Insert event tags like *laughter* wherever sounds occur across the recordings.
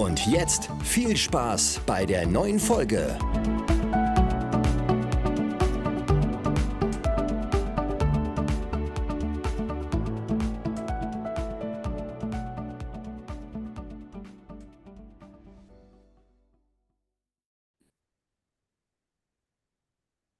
Und jetzt viel Spaß bei der neuen Folge.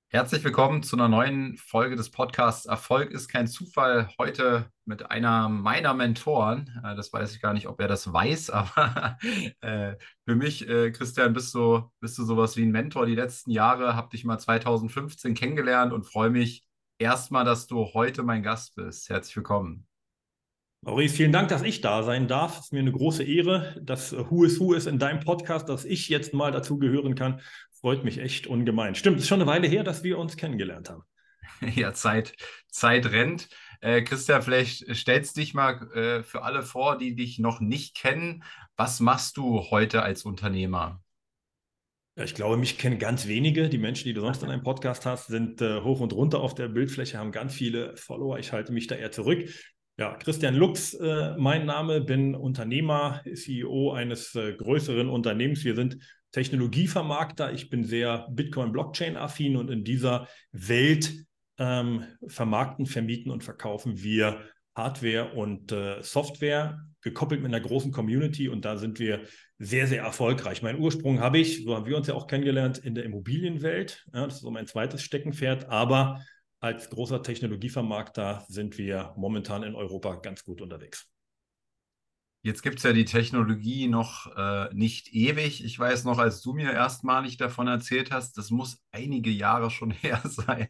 Herzlich willkommen zu einer neuen Folge des Podcasts Erfolg ist kein Zufall. Heute mit einer meiner Mentoren. Äh, das weiß ich gar nicht, ob er das weiß, *laughs* aber äh, für mich, äh, Christian, bist du, bist du sowas wie ein Mentor die letzten Jahre. Hab dich mal 2015 kennengelernt und freue mich erstmal, dass du heute mein Gast bist. Herzlich willkommen. Maurice, vielen Dank, dass ich da sein darf. Es ist mir eine große Ehre, dass Who is Who ist in deinem Podcast, dass ich jetzt mal dazu gehören kann. Freut mich echt ungemein. Stimmt, es ist schon eine Weile her, dass wir uns kennengelernt haben. *laughs* Ja, Zeit, Zeit rennt. Äh, Christian, vielleicht stellst dich mal äh, für alle vor, die dich noch nicht kennen. Was machst du heute als Unternehmer? Ich glaube, mich kennen ganz wenige. Die Menschen, die du sonst in einem Podcast hast, sind äh, hoch und runter auf der Bildfläche, haben ganz viele Follower. Ich halte mich da eher zurück. Ja, Christian Lux, äh, mein Name, bin Unternehmer, CEO eines äh, größeren Unternehmens. Wir sind Technologievermarkter. Ich bin sehr Bitcoin-Blockchain-affin und in dieser Welt ähm, vermarkten, vermieten und verkaufen wir Hardware und äh, Software, gekoppelt mit einer großen Community und da sind wir sehr, sehr erfolgreich. Mein Ursprung habe ich, so haben wir uns ja auch kennengelernt, in der Immobilienwelt. Ja, das ist so mein zweites Steckenpferd, aber als großer Technologievermarkter sind wir momentan in Europa ganz gut unterwegs. Jetzt gibt es ja die Technologie noch äh, nicht ewig. Ich weiß noch, als du mir erstmalig davon erzählt hast, das muss einige Jahre schon *laughs* her sein.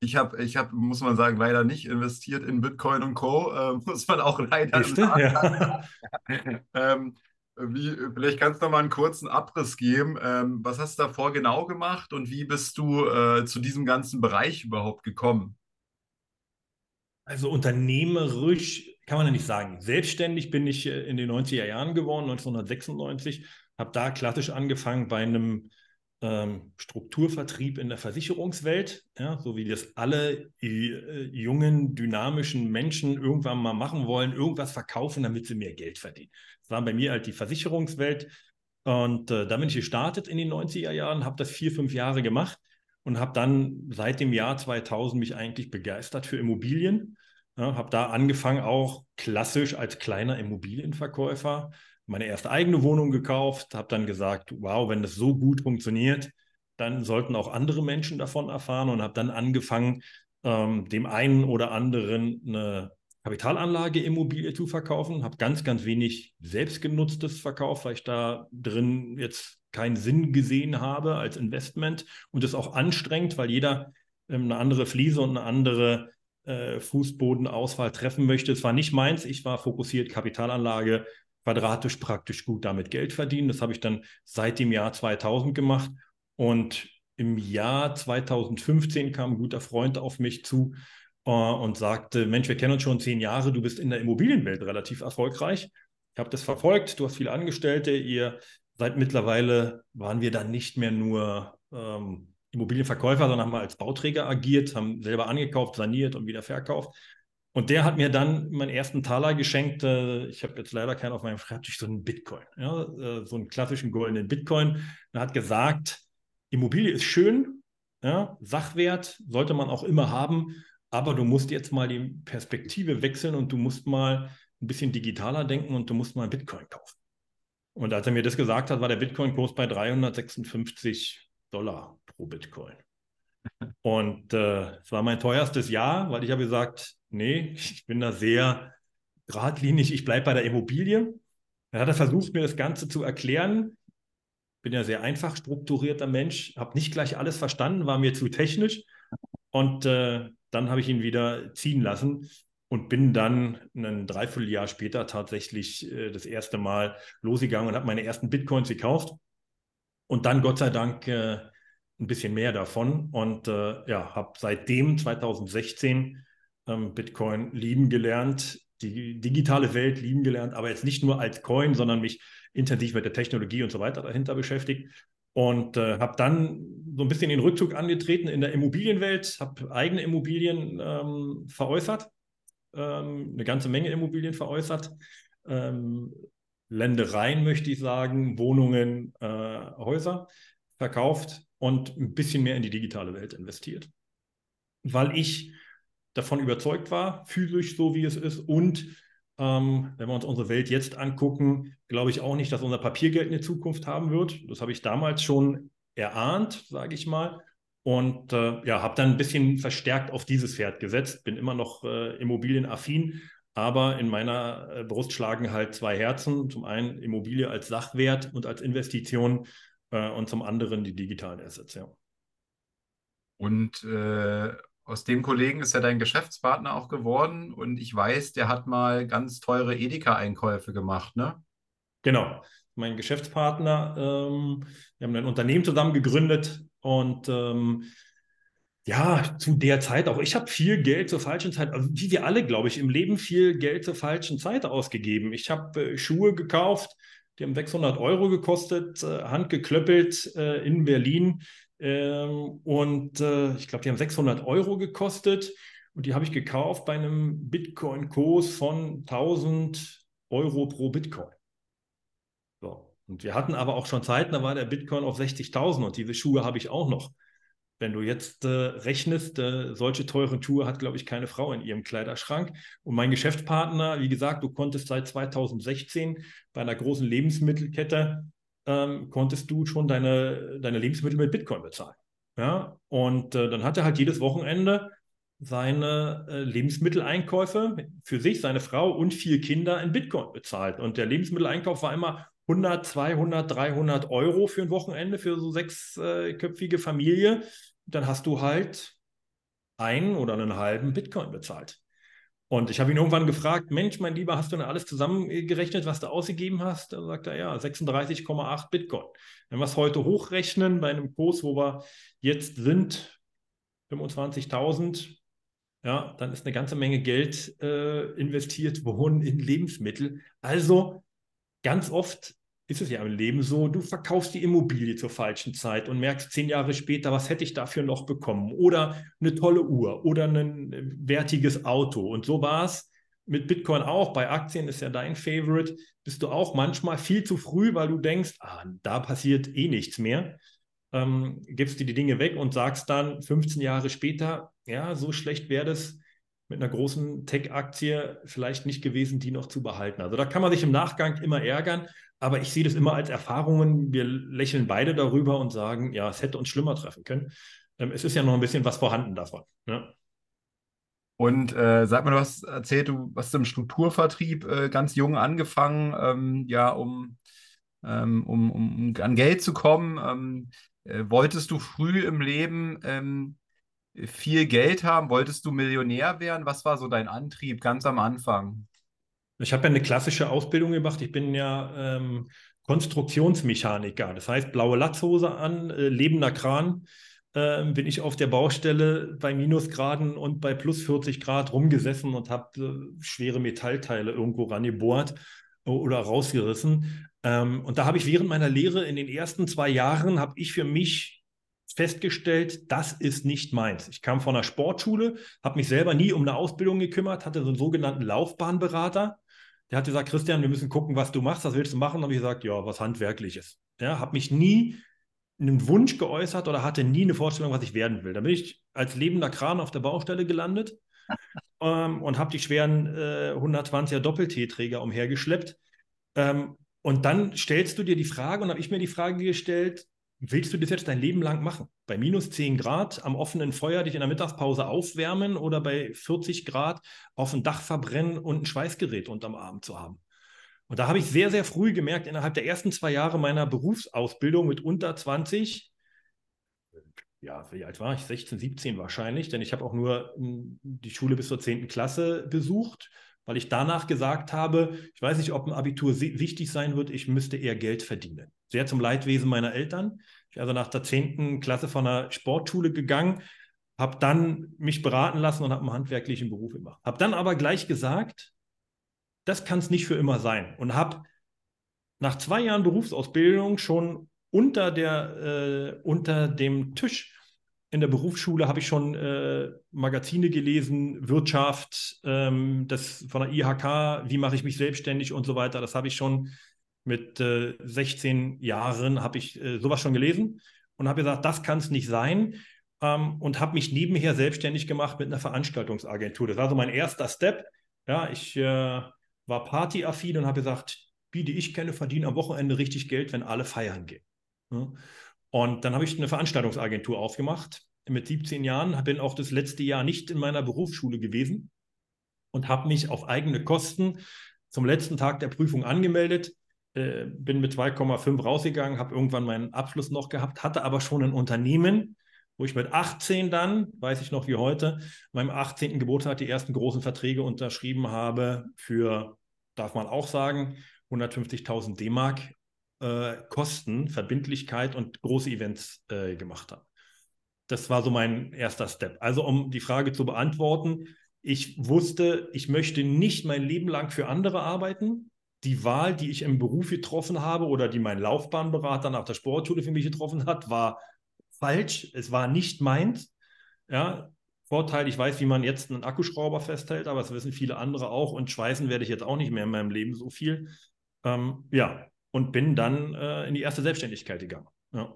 ich habe, ich hab, muss man sagen, leider nicht investiert in Bitcoin und Co. Äh, muss man auch leider sagen. Ja. *laughs* ähm, wie, vielleicht kannst du noch mal einen kurzen Abriss geben. Ähm, was hast du davor genau gemacht und wie bist du äh, zu diesem ganzen Bereich überhaupt gekommen? Also unternehmerisch kann man ja nicht sagen. Selbstständig bin ich äh, in den 90er Jahren geworden, 1996, habe da klassisch angefangen bei einem ähm, Strukturvertrieb in der Versicherungswelt, ja, so wie das alle äh, jungen, dynamischen Menschen irgendwann mal machen wollen, irgendwas verkaufen, damit sie mehr Geld verdienen. Das war bei mir halt die Versicherungswelt. Und äh, da bin ich gestartet in den 90er Jahren, habe das vier, fünf Jahre gemacht und habe dann seit dem Jahr 2000 mich eigentlich begeistert für Immobilien ja, habe da angefangen, auch klassisch als kleiner Immobilienverkäufer meine erste eigene Wohnung gekauft, habe dann gesagt, wow, wenn das so gut funktioniert, dann sollten auch andere Menschen davon erfahren und habe dann angefangen, ähm, dem einen oder anderen eine Kapitalanlage-Immobilie zu verkaufen, habe ganz, ganz wenig selbstgenutztes verkauft, weil ich da drin jetzt keinen Sinn gesehen habe als Investment und es auch anstrengend, weil jeder ähm, eine andere Fliese und eine andere äh, Fußbodenauswahl treffen möchte. Es war nicht meins. Ich war fokussiert Kapitalanlage, quadratisch praktisch gut damit Geld verdienen. Das habe ich dann seit dem Jahr 2000 gemacht. Und im Jahr 2015 kam ein guter Freund auf mich zu äh, und sagte, Mensch, wir kennen uns schon zehn Jahre, du bist in der Immobilienwelt relativ erfolgreich. Ich habe das verfolgt, du hast viele Angestellte, ihr seid mittlerweile, waren wir dann nicht mehr nur ähm, Immobilienverkäufer, sondern haben als Bauträger agiert, haben selber angekauft, saniert und wieder verkauft. Und der hat mir dann meinen ersten Taler geschenkt. Äh, ich habe jetzt leider keinen auf meinem Schreibtisch, so einen Bitcoin, ja, äh, so einen klassischen goldenen Bitcoin. Er hat gesagt, Immobilie ist schön, ja, Sachwert sollte man auch immer haben, aber du musst jetzt mal die Perspektive wechseln und du musst mal ein bisschen digitaler denken und du musst mal Bitcoin kaufen. Und als er mir das gesagt hat, war der Bitcoin-Kurs bei 356 Dollar pro Bitcoin. Und äh, es war mein teuerstes Jahr, weil ich habe gesagt, nee, ich bin da sehr geradlinig, ich bleibe bei der Immobilie. Dann hat er versucht, mir das Ganze zu erklären. Bin ja sehr einfach strukturierter Mensch, habe nicht gleich alles verstanden, war mir zu technisch. Und äh, dann habe ich ihn wieder ziehen lassen. und bin dann ein Dreivierteljahr später tatsächlich äh, das erste Mal losgegangen und habe meine ersten Bitcoins gekauft. Und dann Gott sei Dank äh, ein bisschen mehr davon. Und äh, ja, habe seitdem 2016 ähm, Bitcoin lieben gelernt, die digitale Welt lieben gelernt, aber jetzt nicht nur als Coin, sondern mich intensiv mit der Technologie und so weiter dahinter beschäftigt. Und äh, habe dann so ein bisschen den Rückzug angetreten in der Immobilienwelt, habe eigene Immobilien ähm, veräußert, ähm, eine ganze Menge Immobilien veräußert. Ähm, Ländereien möchte ich sagen, Wohnungen, äh, Häuser verkauft und ein bisschen mehr in die digitale Welt investiert. Weil ich davon überzeugt war, physisch so wie es ist und ähm, wenn wir uns unsere Welt jetzt angucken, glaube ich auch nicht, dass unser Papiergeld eine Zukunft haben wird. Das habe ich damals schon erahnt, sage ich mal. Und äh, ja, habe dann ein bisschen verstärkt auf dieses Pferd gesetzt. Bin immer noch äh, immobilienaffin, aber in meiner äh, Brust schlagen halt zwei Herzen. Zum einen Immobilie als Sachwert und als Investition äh, und zum anderen die digitalen Assets. Ja. Und äh, aus dem Kollegen ist ja dein Geschäftspartner auch geworden und ich weiß, der hat mal ganz teure Edeka-Einkäufe gemacht, ne? Genau. Mein Geschäftspartner, ähm, wir haben ein Unternehmen zusammen gegründet und ähm, ja, zu der Zeit auch. Ich habe viel Geld zur falschen Zeit, also wie wir alle, glaube ich, im Leben viel Geld zur falschen Zeit ausgegeben. Ich habe äh, Schuhe gekauft, die haben 600 Euro gekostet, äh, handgeklöppelt äh, in Berlin. Ähm, und äh, ich glaube, die haben 600 Euro gekostet. Und die habe ich gekauft bei einem Bitcoin-Kurs von 1000 Euro pro Bitcoin. So. Und wir hatten aber auch schon Zeiten, da war der Bitcoin auf 60.000 und diese Schuhe habe ich auch noch. Wenn du jetzt äh, rechnest, äh, solche teuren Schuhe hat, glaube ich, keine Frau in ihrem Kleiderschrank. Und mein Geschäftspartner, wie gesagt, du konntest seit 2016 bei einer großen Lebensmittelkette ähm, konntest du schon deine, deine Lebensmittel mit Bitcoin bezahlen. Ja? Und äh, dann hat er halt jedes Wochenende seine äh, Lebensmitteleinkäufe für sich, seine Frau und vier Kinder in Bitcoin bezahlt. Und der Lebensmitteleinkauf war immer 100, 200, 300 Euro für ein Wochenende für so sechsköpfige Familie. Dann hast du halt einen oder einen halben Bitcoin bezahlt. Und ich habe ihn irgendwann gefragt, Mensch, mein Lieber, hast du denn alles zusammengerechnet, was du ausgegeben hast? Da sagt er, ja, 36,8 Bitcoin. Wenn wir es heute hochrechnen bei einem Kurs, wo wir jetzt sind, 25.000, ja, dann ist eine ganze Menge Geld äh, investiert worden in Lebensmittel. Also ganz oft ist es ja im Leben so, du verkaufst die Immobilie zur falschen Zeit und merkst zehn Jahre später, was hätte ich dafür noch bekommen? Oder eine tolle Uhr oder ein äh, wertiges Auto. Und so war es mit Bitcoin auch. Bei Aktien ist ja dein Favorite. Bist du auch manchmal viel zu früh, weil du denkst, ah, da passiert eh nichts mehr. Ähm, gibst dir die Dinge weg und sagst dann 15 Jahre später, ja, so schlecht wäre das mit einer großen Tech-Aktie vielleicht nicht gewesen, die noch zu behalten. Also da kann man sich im Nachgang immer ärgern. Aber ich sehe das immer als Erfahrungen. Wir lächeln beide darüber und sagen, ja, es hätte uns schlimmer treffen können. Ähm, es ist ja noch ein bisschen was vorhanden davon. Ne? Und äh, sag mal, du hast erzählt, du hast im Strukturvertrieb äh, ganz jung angefangen, ähm, ja, um, ähm, um, um, an Geld zu kommen. Ähm, äh, wolltest du früh im Leben ähm, viel Geld haben? Wolltest du Millionär werden? Was war so dein Antrieb ganz am Anfang? Ich habe ja eine klassische Ausbildung gemacht. Ich bin ja ähm, Konstruktionsmechaniker. Das heißt, blaue Latzhose an, äh, lebender Kran. Äh, bin ich auf der Baustelle bei Minusgraden und bei plus 40 Grad rumgesessen und habe äh, schwere Metallteile irgendwo rangebohrt oder rausgerissen. Ähm, und da habe ich während meiner Lehre in den ersten zwei Jahren, habe ich für mich festgestellt, das ist nicht meins. Ich kam von einer Sportschule, habe mich selber nie um eine Ausbildung gekümmert, hatte so einen sogenannten Laufbahnberater der hat gesagt, Christian, wir müssen gucken, was du machst, was willst du machen? Und ich gesagt, ja, was Handwerkliches. Ja, habe mich nie einen Wunsch geäußert oder hatte nie eine Vorstellung, was ich werden will. Da bin ich als lebender Kran auf der Baustelle gelandet *laughs* ähm, und habe die schweren äh, 120er Doppel-T-Träger umhergeschleppt. Ähm, und dann stellst du dir die Frage, und habe ich mir die Frage gestellt, willst du das jetzt dein Leben lang machen? Bei minus 10 Grad am offenen Feuer dich in der Mittagspause aufwärmen oder bei 40 Grad auf dem Dach verbrennen und ein Schweißgerät unterm Arm zu haben? Und da habe ich sehr, sehr früh gemerkt, innerhalb der ersten zwei Jahre meiner Berufsausbildung mit unter 20, ja, wie alt war ich? 16, 17 wahrscheinlich, denn ich habe auch nur hm, die Schule bis zur 10. Klasse besucht, weil ich danach gesagt habe, ich weiß nicht, ob ein Abitur wichtig sein wird, ich müsste eher Geld verdienen. Sehr zum Leidwesen meiner Eltern. Ich bin also nach der 10. Klasse von einer Sportschule gegangen, habe dann mich beraten lassen und habe einen handwerklichen Beruf gemacht. Habe dann aber gleich gesagt, das kann es nicht für immer sein und habe nach zwei Jahren Berufsausbildung schon unter, der, äh, unter dem Tisch in der Berufsschule habe ich schon äh, Magazine gelesen, Wirtschaft, ähm, das von der IHK, wie mache ich mich selbstständig und so weiter. Das habe ich schon mit äh, 16 Jahren, habe ich äh, sowas schon gelesen und habe gesagt, das kann es nicht sein. Ähm, und habe mich nebenher selbstständig gemacht mit einer Veranstaltungsagentur. Das war so mein erster Step. Ja, ich äh, war partyaffin und habe gesagt, wie die ich kenne, verdienen am Wochenende richtig Geld, wenn alle feiern gehen. Und dann habe ich eine Veranstaltungsagentur aufgemacht mit 17 Jahren, bin auch das letzte Jahr nicht in meiner Berufsschule gewesen und habe mich auf eigene Kosten zum letzten Tag der Prüfung angemeldet, äh, bin mit 2,5 rausgegangen, habe irgendwann meinen Abschluss noch gehabt, hatte aber schon ein Unternehmen, wo ich mit 18 dann, weiß ich noch wie heute, meinem 18. Geburtstag die ersten großen Verträge unterschrieben habe für, darf man auch sagen, 150.000 D-Mark äh, Kosten, Verbindlichkeit und große Events äh, gemacht habe. Das war so mein erster Step. Also um die Frage zu beantworten, ich wusste, ich möchte nicht mein Leben lang für andere arbeiten. Die Wahl, die ich im Beruf getroffen habe oder die mein Laufbahnberater nach der Sportschule für mich getroffen hat, war falsch. Es war nicht meins. Ja, Vorteil, ich weiß, wie man jetzt einen Akkuschrauber festhält, aber das wissen viele andere auch. Und schweißen werde ich jetzt auch nicht mehr in meinem Leben so viel. Ähm, ja, und bin dann äh, in die erste Selbstständigkeit gegangen. Ja.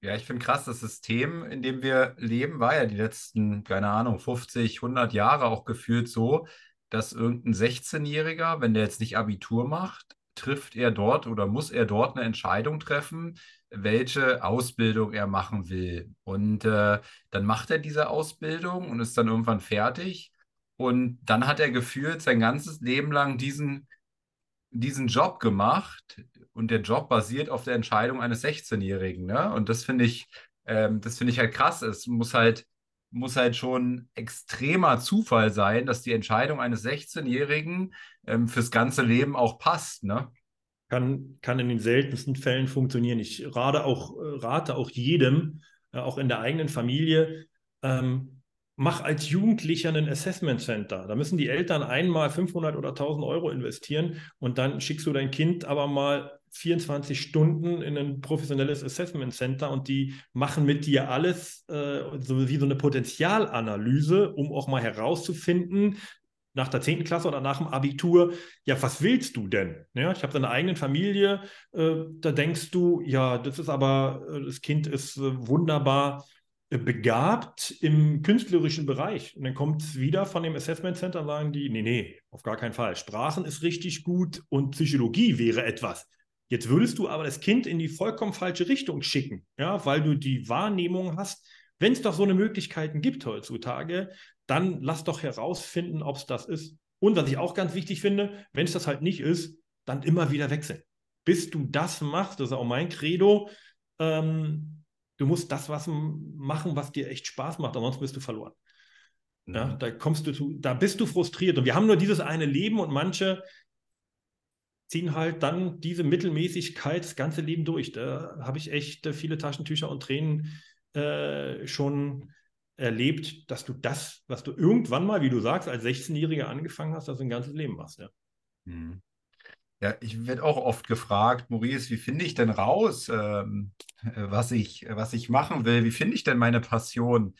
Ja, ich finde krass, das System, in dem wir leben, war ja die letzten, keine Ahnung, 50, 100 Jahre auch gefühlt so, dass irgendein 16-Jähriger, wenn der jetzt nicht Abitur macht, trifft er dort oder muss er dort eine Entscheidung treffen, welche Ausbildung er machen will. Und äh, dann macht er diese Ausbildung und ist dann irgendwann fertig. Und dann hat er gefühlt sein ganzes Leben lang diesen diesen Job gemacht und der Job basiert auf der Entscheidung eines 16-Jährigen. Ne? Und das finde ich, ähm, das finde ich halt krass. Es muss halt, muss halt schon extremer Zufall sein, dass die Entscheidung eines 16-Jährigen ähm, fürs ganze Leben auch passt. Ne? Kann, kann in den seltensten Fällen funktionieren. Ich rate auch, rate auch jedem, äh, auch in der eigenen Familie, ähm, mach als Jugendlicher ein Assessment Center. Da müssen die Eltern einmal 500 oder 1000 Euro investieren und dann schickst du dein Kind aber mal 24 Stunden in ein professionelles Assessment Center und die machen mit dir alles, äh, so wie so eine Potenzialanalyse, um auch mal herauszufinden, nach der 10. Klasse oder nach dem Abitur, ja, was willst du denn? Ja, ich habe deine eigene Familie, äh, da denkst du, ja, das ist aber, äh, das Kind ist äh, wunderbar begabt im künstlerischen Bereich. Und dann kommt es wieder von dem Assessment Center sagen die, nee, nee, auf gar keinen Fall. Sprachen ist richtig gut und Psychologie wäre etwas. Jetzt würdest du aber das Kind in die vollkommen falsche Richtung schicken, ja, weil du die Wahrnehmung hast, wenn es doch so eine Möglichkeiten gibt heutzutage, dann lass doch herausfinden, ob es das ist. Und was ich auch ganz wichtig finde, wenn es das halt nicht ist, dann immer wieder wechseln. Bis du das machst, das ist auch mein Credo, ähm, Du musst das was machen, was dir echt Spaß macht, ansonsten bist du verloren. Mhm. Ja, da kommst du zu, da bist du frustriert. Und wir haben nur dieses eine Leben und manche ziehen halt dann diese Mittelmäßigkeit das ganze Leben durch. Da habe ich echt äh, viele Taschentücher und Tränen äh, schon erlebt, dass du das, was du irgendwann mal, wie du sagst, als 16-Jähriger angefangen hast, das ein ganzes Leben machst. Ja. Mhm. Ja, ich werde auch oft gefragt, Maurice, wie finde ich denn raus, ähm, äh, was ich, was ich machen will? Wie finde ich denn meine Passion?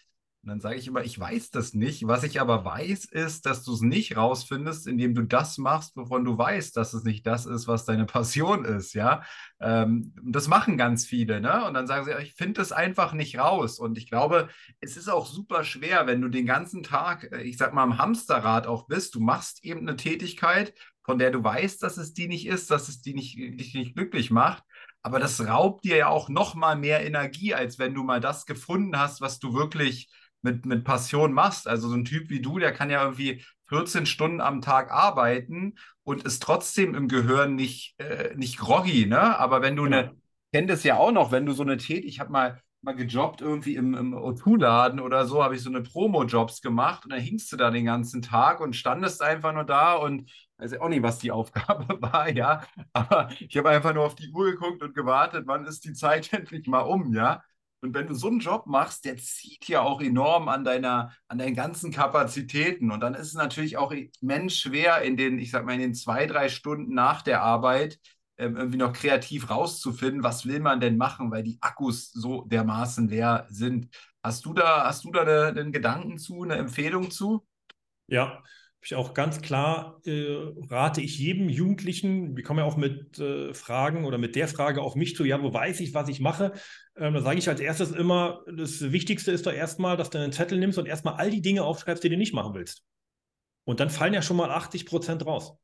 Und dann sage ich immer, ich weiß das nicht. Was ich aber weiß, ist, dass du es nicht rausfindest, indem du das machst, wovon du weißt, dass es nicht das ist, was deine Passion ist, ja. Ähm, das machen ganz viele, ne? Und dann sagen sie, ich finde es einfach nicht raus. Und ich glaube, es ist auch super schwer, wenn du den ganzen Tag, äh, ich sag mal, am Hamsterrad auch bist. Du machst eben eine Tätigkeit, von der du weißt, dass es die nicht ist, dass es die nicht, dich nicht glücklich macht. Aber das raubt dir ja auch noch mal mehr Energie, als wenn du mal das gefunden hast, was du wirklich mit, mit Passion machst. Also so ein Typ wie du, der kann ja irgendwie 14 Stunden am Tag arbeiten und ist trotzdem im Gehirn nicht, äh, nicht groggy, ne? Aber wenn du eine, ich kenne das ja auch noch, wenn du so eine Tätigkeit, ich habe mal mal gejobbt irgendwie im, im O2-Laden oder so, habe ich so eine Promo-Jobs gemacht und dann hingst du da den ganzen Tag und standest einfach nur da und weiß auch nicht, was die *laughs* Aufgabe war, ja. Aber ich habe einfach nur auf die Uhr geguckt und gewartet, wann ist die Zeit *laughs* endlich mal um, ja. Und wenn du so einen Job machst, der zieht ja auch enorm an deiner, an deinen ganzen Kapazitäten. Und dann ist es natürlich auch immens schwer, in den, ich sag mal, in den zwei, drei Stunden nach der Arbeit ähm, irgendwie noch kreativ rauszufinden, was will man denn machen, weil die Akkus so dermaßen leer sind. Hast du da, hast du da einen Gedanken zu, eine Empfehlung zu? Ja, ich auch ganz klar, äh, rate ich jedem Jugendlichen, wir kommen ja auch mit äh, Fragen oder mit der Frage auf mich zu, ja, wo weiß ich, was ich mache? Ähm, da sage ich als erstes immer, das Wichtigste ist doch erstmal, dass du einen Zettel nimmst und erstmal all die Dinge aufschreibst, die du nicht machen willst. Und dann fallen ja schon mal 80 Prozent raus.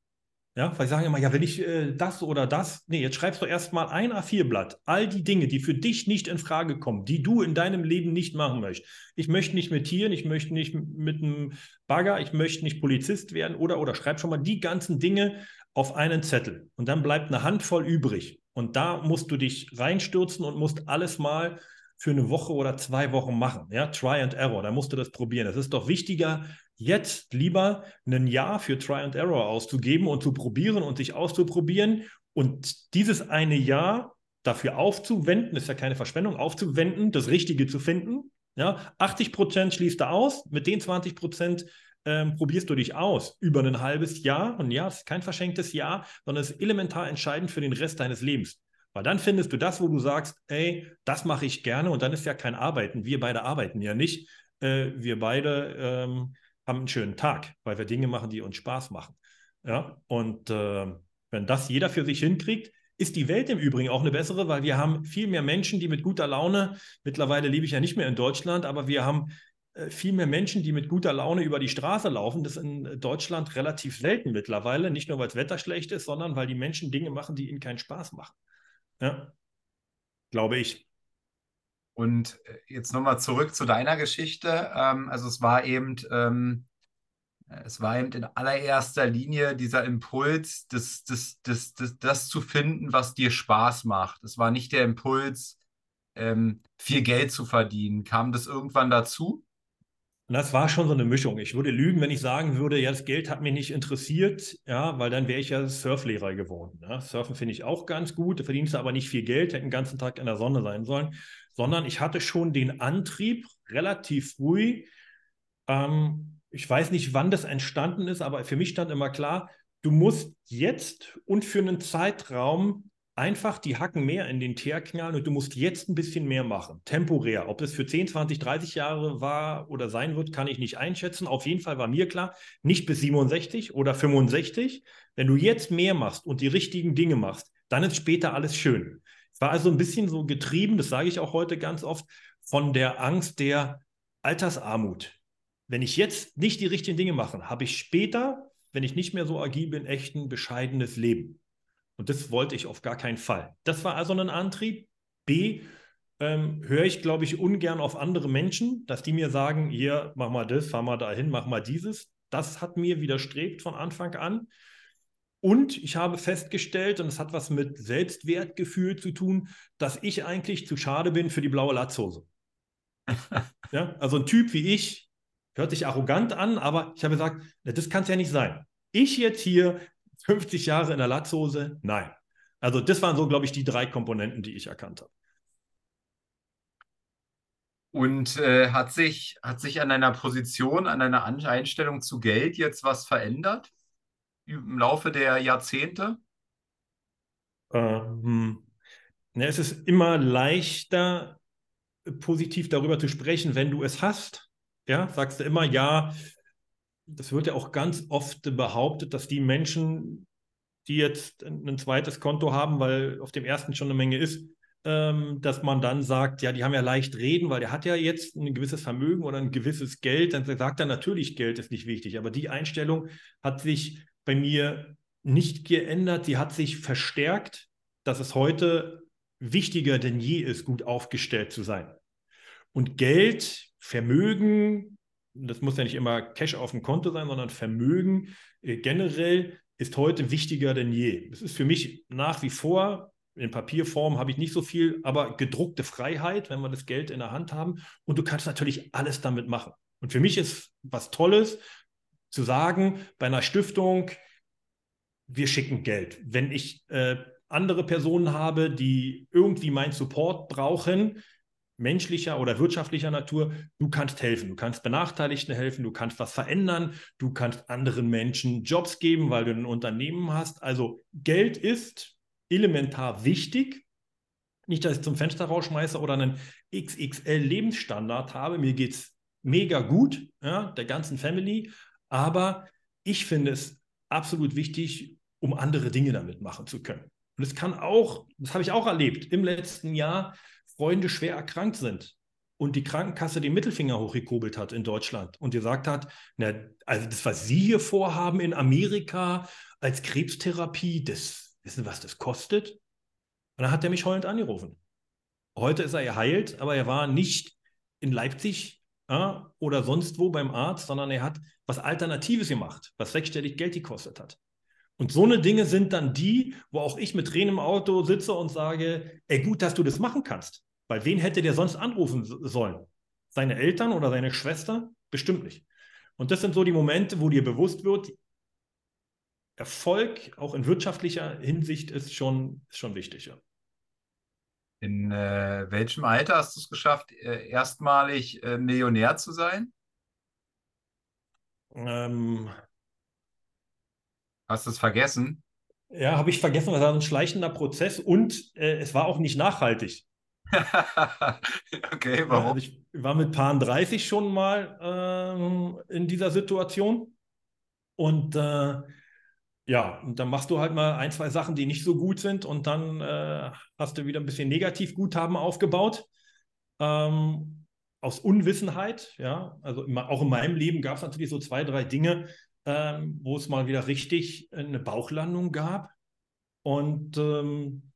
Ja, weil sie sagen immer, ja, wenn ich äh, das oder das, nee, jetzt schreibst du erstmal ein A4-Blatt. All die Dinge, die für dich nicht in Frage kommen, die du in deinem Leben nicht machen möchtest. Ich möchte nicht mit Tieren, ich möchte nicht mit einem Bagger, ich möchte nicht Polizist werden oder, oder schreib schon mal die ganzen Dinge auf einen Zettel. Und dann bleibt eine Handvoll übrig. Und da musst du dich reinstürzen und musst alles mal für eine Woche oder zwei Wochen machen. Ja, Try and Error, da musst du das probieren. Es ist doch wichtiger, jetzt lieber ein Jahr für Try and Error auszugeben und zu probieren und sich auszuprobieren und dieses eine Jahr dafür aufzuwenden, ist ja keine Verschwendung, aufzuwenden, das Richtige zu finden. Ja, 80 Prozent schließt du aus, mit den 20 Prozent ähm, probierst du dich aus über ein halbes Jahr. Und ja, es ist kein verschenktes Jahr, sondern es ist elementar entscheidend für den Rest deines Lebens. Weil dann findest du das, wo du sagst, ey, das mache ich gerne und dann ist ja kein Arbeiten. Wir beide arbeiten ja nicht. Äh, wir beide ähm, haben einen schönen Tag, weil wir Dinge machen, die uns Spaß machen. Ja, und äh, wenn das jeder für sich hinkriegt, ist die Welt im Übrigen auch eine bessere, weil wir haben viel mehr Menschen, die mit guter Laune, mittlerweile lebe ich ja nicht mehr in Deutschland, aber wir haben viel mehr Menschen, die mit guter Laune über die Straße laufen. Das ist in Deutschland relativ selten mittlerweile, nicht nur weil das Wetter schlecht ist, sondern weil die Menschen Dinge machen, die ihnen keinen Spaß machen. Ja, glaube ich. Und äh, jetzt nochmal zurück zu deiner Geschichte. Ähm, also es war eben, ähm, es war eben in allererster Linie dieser Impuls, das, das, das, das, das zu finden, was dir Spaß macht. Es war nicht der Impuls, ähm, viel Geld zu verdienen. Kam das irgendwann dazu? Und das war schon so eine Mischung. Ich würde lügen, wenn ich sagen würde, ja, das Geld hat mich nicht interessiert, ja, weil dann wäre ich ja Surflehrer geworden. Ja. Surfen finde ich auch ganz gut, da verdienst aber nicht viel Geld, hätte den ganzen Tag in der Sonne sein sollen, sondern ich hatte schon den Antrieb relativ früh. Ähm, ich weiß nicht, wann das entstanden ist, aber für mich stand immer klar, du musst jetzt und für einen Zeitraum einfach die Hacken mehr in den Teer knallen und du musst jetzt ein bisschen mehr machen, temporär. Ob das für 10, 20, 30 Jahre war oder sein wird, kann ich nicht einschätzen. Auf jeden Fall war mir klar, nicht bis 67 oder 65. Wenn du jetzt mehr machst und die richtigen Dinge machst, dann ist später alles schön. Ich war also ein bisschen so getrieben, das sage ich auch heute ganz oft, von der Angst der Altersarmut. Wenn ich jetzt nicht die richtigen Dinge mache, habe ich später, wenn ich nicht mehr so agil bin, echt ein bescheidenes Leben. Und das wollte ich auf gar keinen Fall. Das war also ein Antrieb. B, ähm, höre ich, glaube ich, ungern auf andere Menschen, dass die mir sagen, hier, mach mal das, fahr mal dahin, mach mal dieses. Das hat mir widerstrebt von Anfang an. Und ich habe festgestellt, und es hat was mit Selbstwertgefühl zu tun, dass ich eigentlich zu schade bin für die blaue Latzhose. *laughs* ja, also ein Typ wie ich, hört sich arrogant an, aber ich habe gesagt, das kann es ja nicht sein. Ich jetzt hier 50 Jahre in der Latzhose? Nein. Also das waren so, glaube ich, die drei Komponenten, die ich erkannt habe. Und äh, hat, sich, hat sich an deiner Position, an deiner Einstellung zu Geld jetzt was verändert im Laufe der Jahrzehnte? Ähm, es ist immer leichter, positiv darüber zu sprechen, wenn du es hast. Ja, sagst du immer, ja, das wird ja auch ganz oft behauptet, dass die Menschen, die jetzt ein zweites Konto haben, weil auf dem ersten schon eine Menge ist, ähm, dass man dann sagt, ja, die haben ja leicht reden, weil der hat ja jetzt ein gewisses Vermögen oder ein gewisses Geld. Dann sagt er natürlich, Geld ist nicht wichtig. Aber die Einstellung hat sich bei mir nicht geändert. Sie hat sich verstärkt, dass es heute wichtiger denn je ist, gut aufgestellt zu sein. Und Geld, Vermögen, das muss ja nicht immer Cash auf dem Konto sein, sondern Vermögen äh, generell ist heute wichtiger denn je. Es ist für mich nach wie vor in Papierform habe ich nicht so viel, aber gedruckte Freiheit, wenn wir das Geld in der Hand haben. Und du kannst natürlich alles damit machen. Und für mich ist was Tolles zu sagen, bei einer Stiftung, wir schicken Geld. Wenn ich äh, andere Personen habe, die irgendwie meinen Support brauchen, menschlicher oder wirtschaftlicher Natur, du kannst helfen, du kannst Benachteiligten helfen, du kannst was verändern, du kannst anderen Menschen Jobs geben, weil du ein Unternehmen hast. Also Geld ist elementar wichtig. Nicht, dass ich zum Fenster rausschmeiße oder einen XXL-Lebensstandard habe. Mir geht es mega gut, ja, der ganzen Family. Aber ich finde es absolut wichtig, um andere Dinge damit machen zu können. Und es kann auch, das habe ich auch erlebt, im letzten Jahr Freunde schwer erkrankt sind und die Krankenkasse den Mittelfinger hochgekurbelt hat in Deutschland und gesagt hat, na, also das, was Sie hier vorhaben in Amerika als Krebstherapie, das wissen, was das kostet? Und dann hat er mich heulend angerufen. Heute ist er geheilt, aber er war nicht in Leipzig ja, oder sonst wo beim Arzt, sondern er hat was Alternatives gemacht, was sechsstellig Geld gekostet hat. Und so eine Dinge sind dann die, wo auch ich mit Tränen im Auto sitze und sage, ey, gut, dass du das machen kannst. Weil wen hätte der sonst anrufen sollen? Seine Eltern oder seine Schwester? Bestimmt nicht. Und das sind so die Momente, wo dir bewusst wird, Erfolg auch in wirtschaftlicher Hinsicht ist schon, ist schon wichtig. Ja. In äh, welchem Alter hast du es geschafft, äh, erstmalig äh, Millionär zu sein? Ähm, Hast du es vergessen? Ja, habe ich vergessen, das war ein schleichender Prozess und äh, es war auch nicht nachhaltig. *laughs* okay, warum? Also ich war mit Paaren 30 schon mal äh, in dieser Situation und äh, ja, und dann machst du halt mal ein, zwei Sachen, die nicht so gut sind und dann äh, hast du wieder ein bisschen Negativguthaben aufgebaut. Ähm, aus Unwissenheit, ja, also auch in meinem Leben gab es natürlich so zwei, drei Dinge, ähm, wo es mal wieder richtig eine Bauchlandung gab. Und ähm,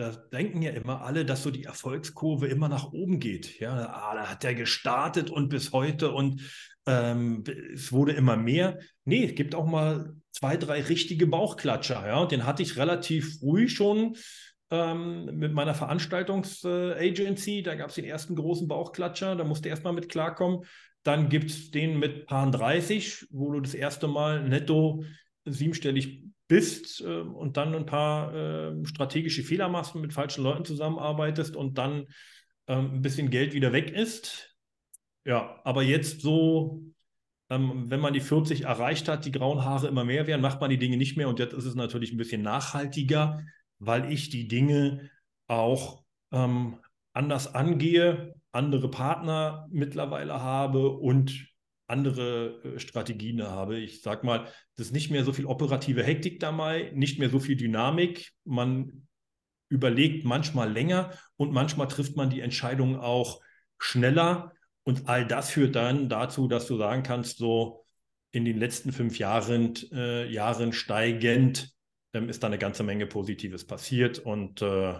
da denken ja immer alle, dass so die Erfolgskurve immer nach oben geht. Ja, ah, da hat er gestartet und bis heute und ähm, es wurde immer mehr. Nee, es gibt auch mal zwei, drei richtige Bauchklatscher. Ja, den hatte ich relativ früh schon ähm, mit meiner Veranstaltungsagency. Da gab es den ersten großen Bauchklatscher. Da musste erst mal mit klarkommen. Dann gibt es den mit Paar 30, wo du das erste Mal netto siebenstellig bist äh, und dann ein paar äh, strategische Fehler machst und mit falschen Leuten zusammenarbeitest und dann äh, ein bisschen Geld wieder weg ist. Ja, aber jetzt so, ähm, wenn man die 40 erreicht hat, die grauen Haare immer mehr werden, macht man die Dinge nicht mehr und jetzt ist es natürlich ein bisschen nachhaltiger, weil ich die Dinge auch ähm, anders angehe andere Partner mittlerweile habe und andere äh, Strategien habe. Ich sage mal, das ist nicht mehr so viel operative Hektik dabei, nicht mehr so viel Dynamik. Man überlegt manchmal länger und manchmal trifft man die Entscheidung auch schneller. Und all das führt dann dazu, dass du sagen kannst, so in den letzten fünf Jahren, äh, Jahren steigend ähm, ist da eine ganze Menge Positives passiert. Und äh,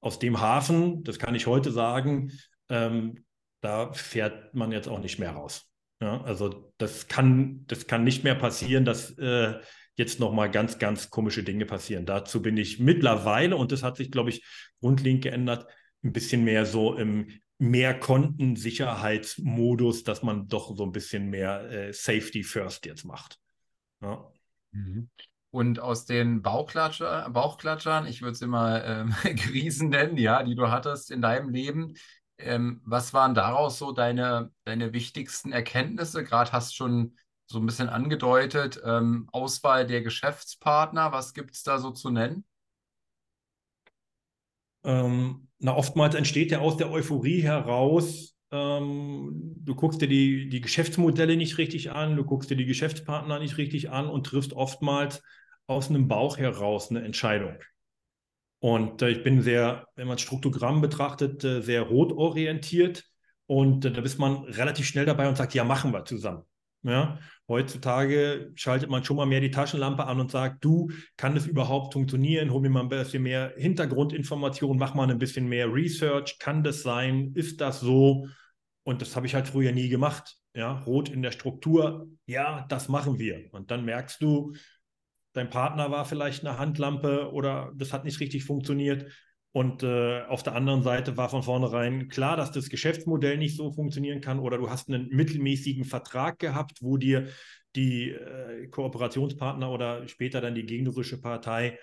aus dem Hafen, das kann ich heute sagen, ähm, da fährt man jetzt auch nicht mehr raus. Ja, also das kann, das kann nicht mehr passieren, dass äh, jetzt nochmal ganz, ganz komische Dinge passieren. Dazu bin ich mittlerweile, und das hat sich, glaube ich, grundlegend geändert, ein bisschen mehr so im mehr Kontensicherheitsmodus, dass man doch so ein bisschen mehr äh, Safety First jetzt macht. Ja. Mhm. Und aus den Bauchklatscher, Bauchklatschern, ich würde es immer ähm, *laughs* Krisen nennen, ja, die du hattest in deinem Leben, ähm, was waren daraus so deine, deine wichtigsten Erkenntnisse? Gerade hast du schon so ein bisschen angedeutet, ähm, Auswahl der Geschäftspartner, was gibt es da so zu nennen? Ähm, na, oftmals entsteht ja aus der Euphorie heraus, ähm, du guckst dir die, die Geschäftsmodelle nicht richtig an, du guckst dir die Geschäftspartner nicht richtig an und triffst oftmals aus einem Bauch heraus eine Entscheidung. Und äh, ich bin sehr, wenn man Struktogramm betrachtet, äh, sehr rotorientiert. Und äh, da ist man relativ schnell dabei und sagt, ja, machen wir zusammen. Ja, heutzutage schaltet man schon mal mehr die Taschenlampe an und sagt, du, kann das überhaupt funktionieren? Hol mir mal ein bisschen mehr Hintergrundinformationen, mach mal ein bisschen mehr Research. Kann das sein? Ist das so? Und das habe ich halt früher nie gemacht. Ja, rot in der Struktur, ja, das machen wir. Und dann merkst du, dein Partner war vielleicht eine Handlampe oder das hat nicht richtig funktioniert. Und äh, auf der anderen Seite war von vornherein klar, dass das Geschäftsmodell nicht so funktionieren kann oder du hast einen mittelmäßigen Vertrag gehabt, wo dir die äh, Kooperationspartner oder später dann die gegnerische Partei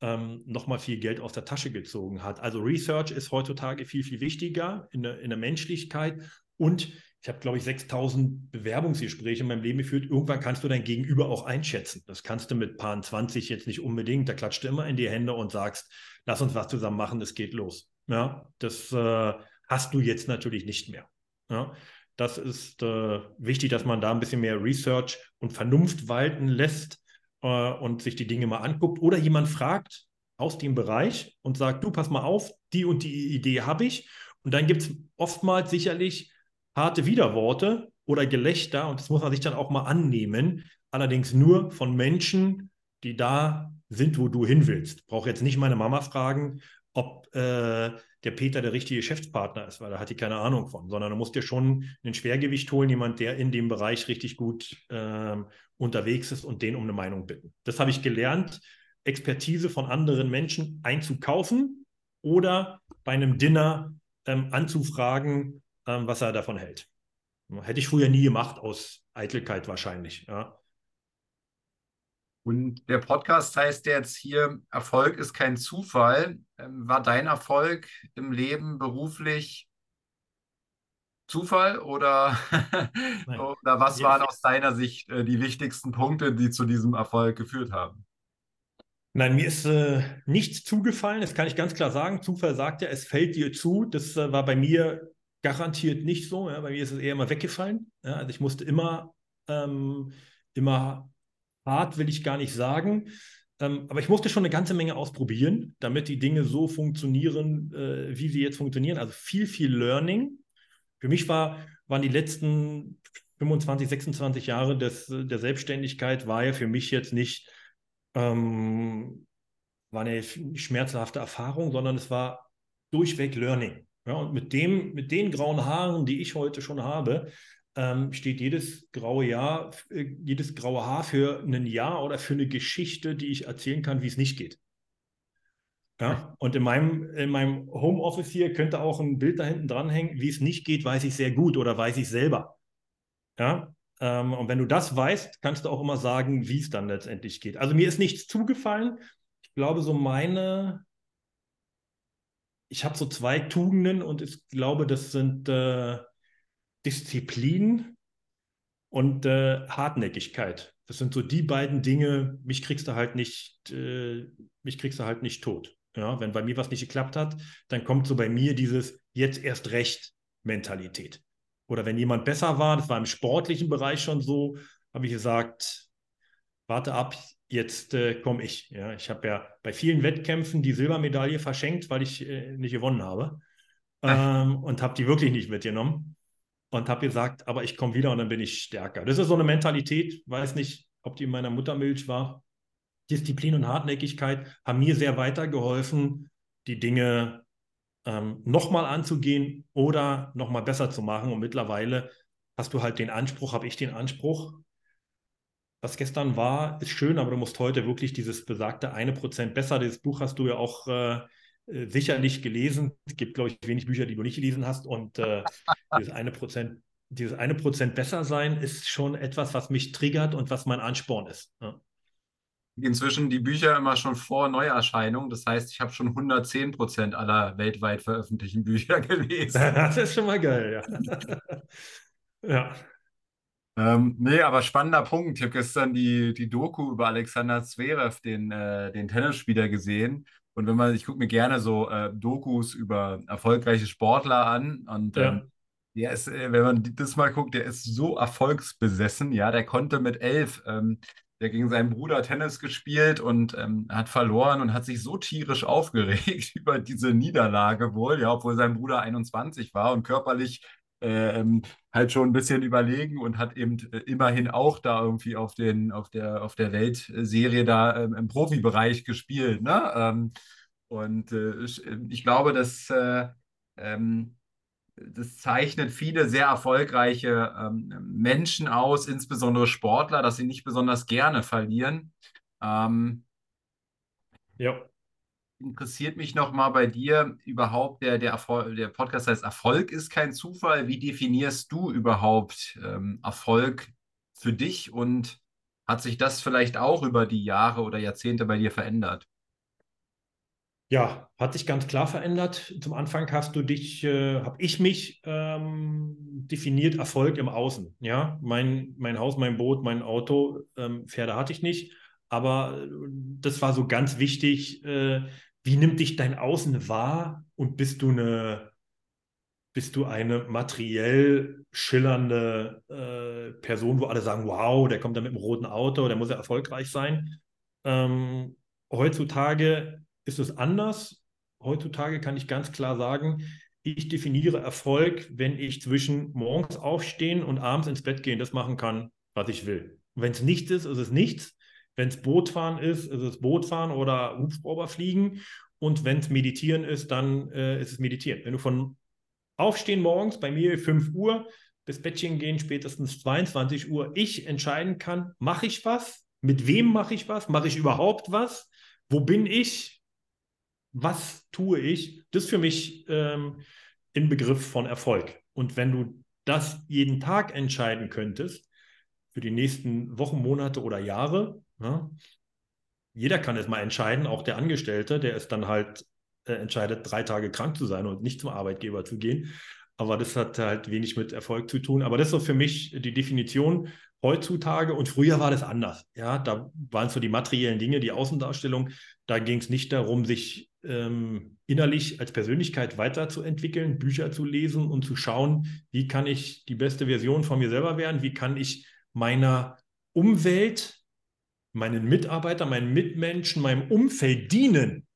ähm, nochmal viel Geld aus der Tasche gezogen hat. Also Research ist heutzutage viel, viel wichtiger in der, in der Menschlichkeit und ich habe, glaube ich, 6000 Bewerbungsgespräche in meinem Leben geführt. Irgendwann kannst du dein Gegenüber auch einschätzen. Das kannst du mit Paar 20 jetzt nicht unbedingt. Da klatscht du immer in die Hände und sagst, lass uns was zusammen machen, es geht los. Ja, das äh, hast du jetzt natürlich nicht mehr. Ja, das ist äh, wichtig, dass man da ein bisschen mehr Research und Vernunft walten lässt äh, und sich die Dinge mal anguckt oder jemand fragt aus dem Bereich und sagt, du pass mal auf, die und die Idee habe ich. Und dann gibt es oftmals sicherlich harte Widerworte oder Gelächter und das muss man sich dann auch mal annehmen. Allerdings nur von Menschen, die da sind, wo du hin willst. Brauche jetzt nicht meine Mama fragen, ob äh, der Peter der richtige Geschäftspartner ist, weil da hat die keine Ahnung von, sondern du musst dir schon ein Schwergewicht holen, jemand, der in dem Bereich richtig gut äh, unterwegs ist und den um eine Meinung bitten. Das habe ich gelernt, Expertise von anderen Menschen einzukaufen oder bei einem Dinner ähm, anzufragen, ähm, was er davon hält. Hätte ich früher nie gemacht, aus Eitelkeit wahrscheinlich. Ja. Und der Podcast heißt jetzt hier, Erfolg ist kein Zufall. Ähm, war dein Erfolg im Leben beruflich Zufall oder, *laughs* oder was waren aus deiner Sicht äh, die wichtigsten Punkte, die zu diesem Erfolg geführt haben? Nein, mir ist äh, nichts zugefallen, das kann ich ganz klar sagen. Zufall sagt ja, es fällt dir zu. Das äh, war bei mir garantiert nicht so. Ja. Bei mir ist es eher immer weggefallen. Ja. Also ich musste immer, ähm, immer hart, will ich gar nicht sagen. Ähm, aber ich musste schon eine ganze Menge ausprobieren, damit die Dinge so funktionieren, äh, wie sie jetzt funktionieren. Also viel, viel Learning. Für mich war, waren die letzten 25, 26 Jahre des, der Selbstständigkeit, war ja für mich jetzt nicht ähm, war eine schmerzhafte Erfahrung, sondern es war durchweg Learning. Ja, und mit, dem, mit den grauen Haaren, die ich heute schon habe, ähm, steht jedes graue Jahr, äh, jedes graue Haar für ein Jahr oder für eine Geschichte, die ich erzählen kann, wie es nicht geht. Ja, und in meinem, in meinem Homeoffice hier könnte auch ein Bild da hinten dranhängen, wie es nicht geht, weiß ich sehr gut oder weiß ich selber. Ja, ähm, und wenn du das weißt, kannst du auch immer sagen, wie es dann letztendlich geht. Also mir ist nichts zugefallen. Ich glaube, so meine ich habe so zwei Tugenden und ich glaube, das sind äh, Disziplin und äh, Hartnäckigkeit. Das sind so die beiden Dinge, mich kriegst du halt nicht, äh, mich kriegst du halt nicht tot. Ja, wenn bei mir was nicht geklappt hat, dann kommt so bei mir dieses jetzt erst recht Mentalität. Oder wenn jemand besser war, das war im sportlichen Bereich schon so, habe ich gesagt, warte ab, jetzt äh, komme ich. Ja, ich habe ja bei vielen Wettkämpfen die Silbermedaille verschenkt, weil ich äh, nicht gewonnen habe. Ähm, und habe die wirklich nicht mitgenommen. Und habe gesagt, aber ich komme wieder und dann bin ich stärker. Das ist so eine Mentalität, weiß nicht, ob die in meiner Muttermilch war. Disziplin und Hartnäckigkeit haben mir sehr weitergeholfen, die Dinge ähm, nochmal anzugehen oder nochmal besser zu machen. Und mittlerweile hast du halt den Anspruch, habe ich den Anspruch, was gestern war, ist schön, aber du musst heute wirklich dieses besagte eine Prozent besser. Dieses Buch hast du ja auch äh, äh sicherlich gelesen. Es gibt, glaube ich, wenig Bücher, die du nicht gelesen hast. Und äh, *laughs* dieses eine Prozent, dieses eine Prozent besser sein ist schon etwas, was mich triggert und was mein Ansporn ist. Ja. Inzwischen die Bücher immer schon vor Neuerscheinung. Das heißt, ich habe schon 110 Prozent aller weltweit veröffentlichten Bücher *laughs* gelesen. *laughs* Das ist schon mal geil, ja. ja. Ähm, nee, aber spannender Punkt. Ich habe gestern die, die Doku über Alexander Zverev, den, äh, den Tennisspieler, gesehen. Und wenn man, ich gucke mir gerne so äh, Dokus über erfolgreiche Sportler an. Und ja. ähm, der ist, äh, wenn man das mal guckt, der ist so erfolgsbesessen. Ja, der konnte mit elf, ähm, der gegen seinen Bruder Tennis gespielt und ähm, hat verloren und hat sich so tierisch *laughs* aufgeregt über diese Niederlage wohl, ja, obwohl sein Bruder 21 war und körperlich ähm, halt schon ein bisschen überlegen und hat eben äh, immerhin auch da irgendwie auf, den, auf, der, auf der Weltserie da ähm, im Profibereich gespielt. Ne? Ähm, und äh, ich, ich, glaube, dass äh, ähm, das zeichnet viele sehr erfolgreiche ähm, Menschen aus, insbesondere Sportler, dass sie nicht besonders gerne verlieren. Ähm, Ja. Interessiert mich noch mal bei dir überhaupt, der, der, der Podcast heißt Erfolg ist kein Zufall. Wie definierst du überhaupt ähm, Erfolg für dich und hat sich das vielleicht auch über die Jahre oder Jahrzehnte bei dir verändert? Ja, hat sich ganz klar verändert. Zum Anfang hast du dich, äh, habe ich mich ähm, definiert, Erfolg im Außen. Ja, mein, mein Haus, mein Boot, mein Auto, ähm, Pferde hatte ich nicht. Aber äh, das war so ganz wichtig. Äh, wie nimmt dich dein Außen wahr und bist du eine, bist du eine materiell schillernde äh, Person, wo alle sagen, wow, der kommt da mit einem roten Auto, der muss ja erfolgreich sein. Ähm, heutzutage ist es anders. Heutzutage kann ich ganz klar sagen, ich definiere Erfolg, wenn ich zwischen morgens aufstehen und abends ins Bett gehen das machen kann, was ich will. Wenn es nichts ist, ist es nichts. Wenn es Bootfahren ist, ist es Bootfahren oder Hubschrauber fliegen. Und wenn es Meditieren ist, dann äh, ist es Meditieren. Wenn du von Aufstehen morgens, bei mir 5 Uhr, bis Bettchen gehen spätestens 22 Uhr, ich entscheiden kann, mache ich was? Mit wem mache ich was? Mache ich überhaupt was? Wo bin ich? was tue ich, das ist für mich ähm, Inbegriff von Erfolg. Und wenn du das jeden Tag entscheiden könntest, für die nächsten Wochen, Monate oder Jahre, ja, jeder kann es mal entscheiden, auch der Angestellte, der ist dann halt äh, entscheidet, drei Tage krank zu sein und nicht zum Arbeitgeber zu gehen. Aber das hat halt wenig mit Erfolg zu tun. Aber das ist so für mich die Definition heutzutage und früher war das anders. Ja, da waren es so die materiellen Dinge, die Außendarstellung. Da ging es nicht darum, sich ähm, innerlich als Persönlichkeit weiterzuentwickeln, Bücher zu lesen und zu schauen, wie kann ich die beste Version von mir selber werden, wie kann ich meiner Umwelt, meinen Mitarbeitern, meinen Mitmenschen, meinem Umfeld dienen.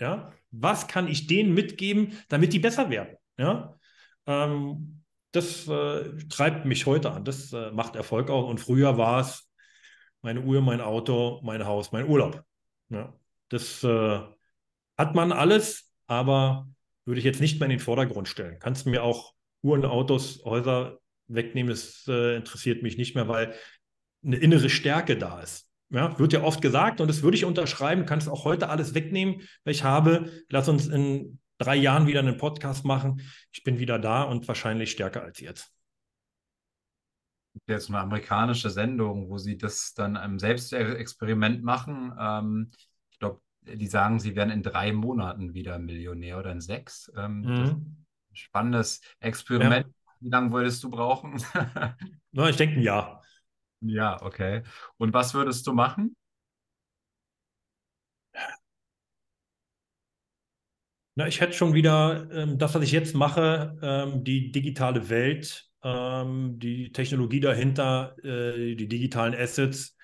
Ja, was kann ich denen mitgeben, damit die besser werden? Ja, ähm, das äh, treibt mich heute an. Das äh, macht Erfolg auch. Und früher war es meine Uhr, mein Auto, mein Haus, mein Urlaub. Ja, das äh, hat man alles, aber würde ich jetzt nicht mehr in den Vordergrund stellen. Kannst du mir auch Uhren, Autos, Häuser wegnehmen, das äh, interessiert mich nicht mehr, weil eine innere Stärke da ist. Ja, wird ja oft gesagt und das würde ich unterschreiben, kannst auch heute alles wegnehmen, weil ich habe. Lass uns in drei Jahren wieder einen Podcast machen. Ich bin wieder da und wahrscheinlich stärker als jetzt. Jetzt eine amerikanische Sendung, wo sie das dann im Selbstexperiment machen. Ähm, ich glaube, die sagen, sie werden in drei Monaten wieder Millionär oder in sechs. Ähm, mhm. spannendes Experiment. Ja. Wie lange würdest du brauchen? *laughs* Na, ich denke ein Jahr. Ja, okay. Und was würdest du machen? Na, ich hätte schon wieder ähm, das, was ich jetzt mache, ähm, die digitale Welt, ähm, die Technologie dahinter, äh, die digitalen Assets.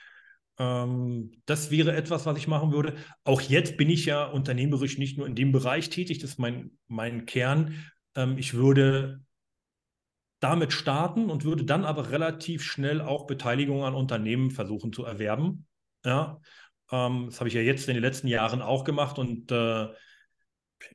Ähm, das wäre etwas, was ich machen würde. Auch jetzt bin ich ja unternehmerisch nicht nur in dem Bereich tätig, das ist mein, mein Kern. Ähm, ich würde damit starten und würde dann aber relativ schnell auch Beteiligung an Unternehmen versuchen zu erwerben. Ja, ähm, das habe ich ja jetzt in den letzten Jahren auch gemacht und äh,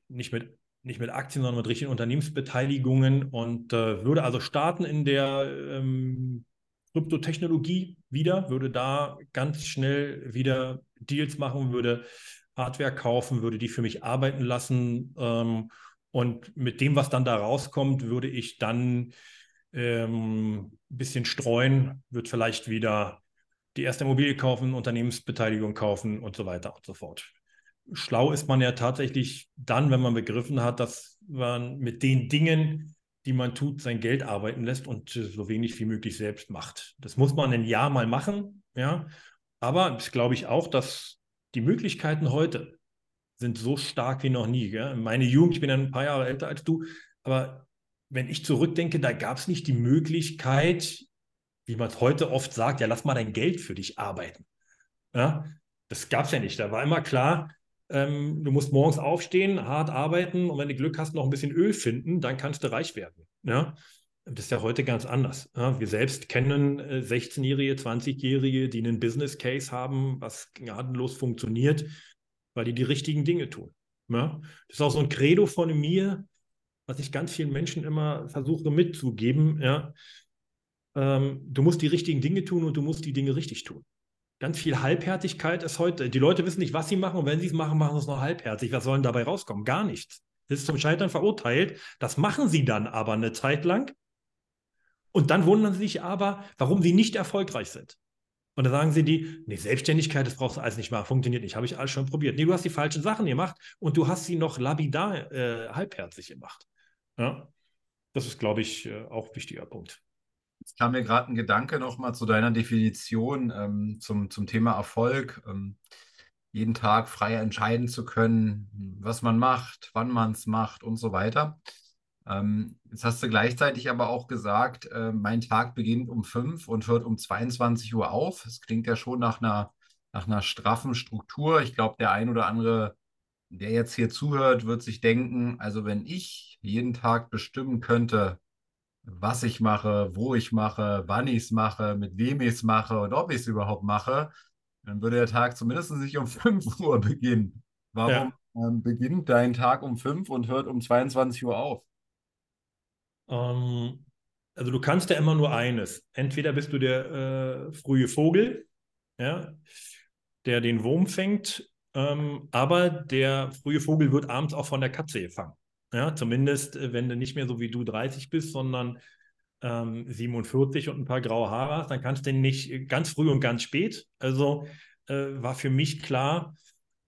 nicht mit, nicht mit Aktien, sondern mit richtigen Unternehmensbeteiligungen und äh, würde also starten in der ähm, Kryptotechnologie wieder, würde da ganz schnell wieder Deals machen, würde Hardware kaufen, würde die für mich arbeiten lassen ähm, und mit dem, was dann da rauskommt, würde ich dann ähm, bisschen streuen, würde vielleicht wieder die erste Immobilie kaufen, Unternehmensbeteiligung kaufen und so weiter und so fort schlau ist man ja tatsächlich dann, wenn man begriffen hat, dass man mit den Dingen, die man tut, sein Geld arbeiten lässt und so wenig wie möglich selbst macht. Das muss man ein Jahr mal machen, ja. Aber das glaube ich auch, dass die Möglichkeiten heute sind so stark wie noch nie. Gell? Meine Jugend, ich bin ja ein paar Jahre älter als du, aber wenn ich zurückdenke, da gab es nicht die Möglichkeit, wie man es heute oft sagt, ja, lass mal dein Geld für dich arbeiten. Ja, das gab es ja nicht. Da war immer klar, ähm, du musst morgens aufstehen, hart arbeiten und wenn du Glück hast, noch ein bisschen Öl finden, dann kannst du reich werden. Ja? Das ist ja heute ganz anders. Ja? Wir selbst kennen äh, 16-Jährige, 20-Jährige, die einen Business Case haben, was gnadenlos funktioniert, weil die die richtigen Dinge tun. Ja? Das ist auch so ein Credo von mir, was ich ganz vielen Menschen immer versuche mitzugeben. Ja? Ähm, du musst die richtigen Dinge tun und du musst die Dinge richtig tun. Ganz viel Halbherzigkeit ist heute. Die Leute wissen nicht, was sie machen und wenn sie es machen, machen sie es noch halbherzig. Was soll denn dabei rauskommen? Gar nichts. Das ist zum Scheitern verurteilt. Das machen sie dann aber eine Zeit lang. Und dann wundern sie sich aber, warum sie nicht erfolgreich sind. Und dann sagen sie die, nee, Selbstständigkeit, das brauchst du alles nicht machen, funktioniert nicht, habe ich alles schon probiert. Nee, du hast die falschen Sachen gemacht und du hast sie noch labidar äh, halbherzig gemacht. Ja? Das ist, glaube ich, äh, auch ein wichtiger Punkt. Jetzt kam mir gerade ein Gedanke nochmal zu deiner Definition ähm, zum, zum Thema Erfolg. Ähm, jeden Tag frei entscheiden zu können, was man macht, wann man es macht und so weiter. Ähm, jetzt hast du gleichzeitig aber auch gesagt, äh, mein Tag beginnt um 5 und hört um 22 Uhr auf. Das klingt ja schon nach einer, nach einer straffen Struktur. Ich glaube, der ein oder andere, der jetzt hier zuhört, wird sich denken, also wenn ich jeden Tag bestimmen könnte, was ich mache, wo ich mache, wann ich es mache, mit wem ich es mache und ob ich es überhaupt mache, dann würde der Tag zumindest nicht um *laughs* 5 Uhr beginnen. Warum ja. ähm, beginnt dein Tag um 5 und hört um 22 Uhr auf? Ähm, also du kannst ja immer nur eines. Entweder bist du der äh, frühe Vogel, ja, der den Wurm fängt, ähm, aber der frühe Vogel wird abends auch von der Katze gefangen. Ja, zumindest, äh, wenn du nicht mehr so wie du 30 bist, sondern ähm, 47 und ein paar graue Haare hast, dann kannst du nicht ganz früh und ganz spät. Also äh, war für mich klar,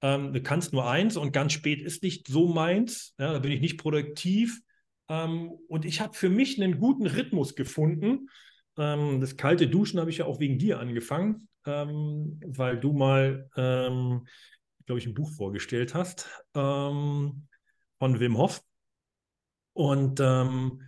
ähm, du kannst nur eins und ganz spät ist nicht so meins. Ja, da bin ich nicht produktiv. Ähm, und ich habe für mich einen guten Rhythmus gefunden. Ähm, das kalte Duschen habe ich ja auch wegen dir angefangen, ähm, weil du mal, ähm, glaube ich, ein Buch vorgestellt hast ähm, von Wim Hof. Und ähm,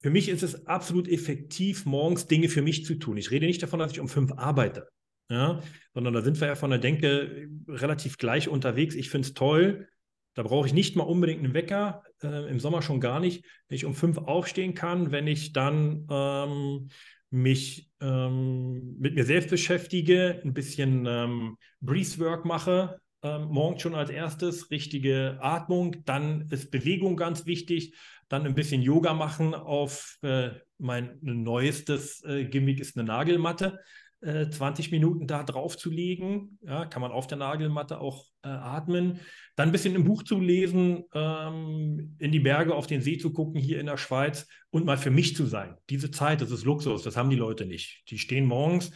für mich ist es absolut effektiv, morgens Dinge für mich zu tun. Ich rede nicht davon, dass ich um fünf arbeite, ja, sondern da sind wir ja von der Denke relativ gleich unterwegs. Ich finde es toll, da brauche ich nicht mal unbedingt einen Wecker, äh, im Sommer schon gar nicht, wenn ich um fünf aufstehen kann, wenn ich dann ähm, mich ähm, mit mir selbst beschäftige, ein bisschen ähm, Breathwork mache, ähm, morgens schon als erstes, richtige Atmung, dann ist Bewegung ganz wichtig, dann ein bisschen Yoga machen auf äh, mein neuestes äh, Gimmick ist eine Nagelmatte. 20 äh, Minuten da drauf zu legen. Ja, kann man auf der Nagelmatte auch äh, atmen. Dann ein bisschen im Buch zu lesen, ähm, in die Berge, auf den See zu gucken, hier in der Schweiz und mal für mich zu sein. Diese Zeit, das ist Luxus, das haben die Leute nicht. Die stehen morgens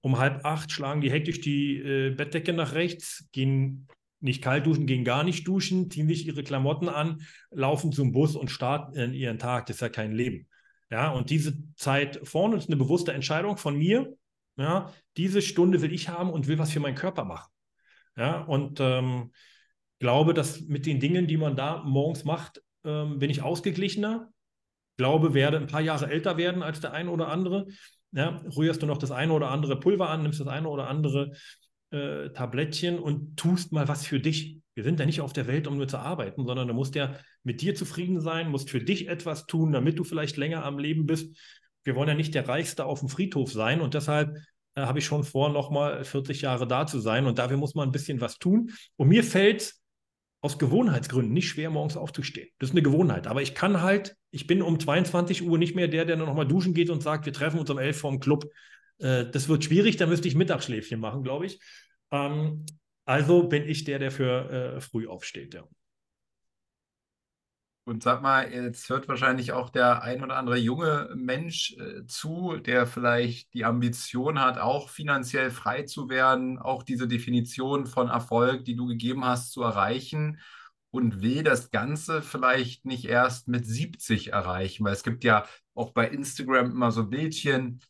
um halb acht, schlagen die hektisch die äh, Bettdecke nach rechts, gehen nicht kalt duschen, gehen gar nicht duschen, ziehen sich ihre Klamotten an, laufen zum Bus und starten in ihren Tag. Das ist ja kein Leben. Ja, und diese Zeit vorne ist eine bewusste Entscheidung von mir, ja, diese Stunde will ich haben und will was für meinen Körper machen. Ja, und ähm, glaube, dass mit den Dingen, die man da morgens macht, ähm, bin ich ausgeglichener. Glaube, werde ein paar Jahre älter werden als der eine oder andere. Ja, rührst du noch das eine oder andere Pulver an, nimmst das eine oder andere äh, Tablettchen und tust mal was für dich. Wir sind ja nicht auf der Welt, um nur zu arbeiten, sondern du musst ja mit dir zufrieden sein, musst für dich etwas tun, damit du vielleicht länger am Leben bist wir wollen ja nicht der Reichste auf dem Friedhof sein und deshalb äh, habe ich schon vor, nochmal 40 Jahre da zu sein und dafür muss man ein bisschen was tun. Und mir fällt aus Gewohnheitsgründen nicht schwer, morgens aufzustehen. Das ist eine Gewohnheit. Aber ich kann halt, ich bin um 22 Uhr nicht mehr der, der nochmal duschen geht und sagt, wir treffen uns um 11 Uhr im Club. Äh, das wird schwierig, da müsste ich Mittagsschläfchen machen, glaube ich. Ähm, also bin ich der, der für äh, früh aufsteht. Ja. Und sag mal, jetzt hört wahrscheinlich auch der ein oder andere junge Mensch äh, zu, der vielleicht die Ambition hat, auch finanziell frei zu werden, auch diese Definition von Erfolg, die du gegeben hast, zu erreichen und will das Ganze vielleicht nicht erst mit 70 erreichen, weil es gibt ja auch bei Instagram immer so Bildchen,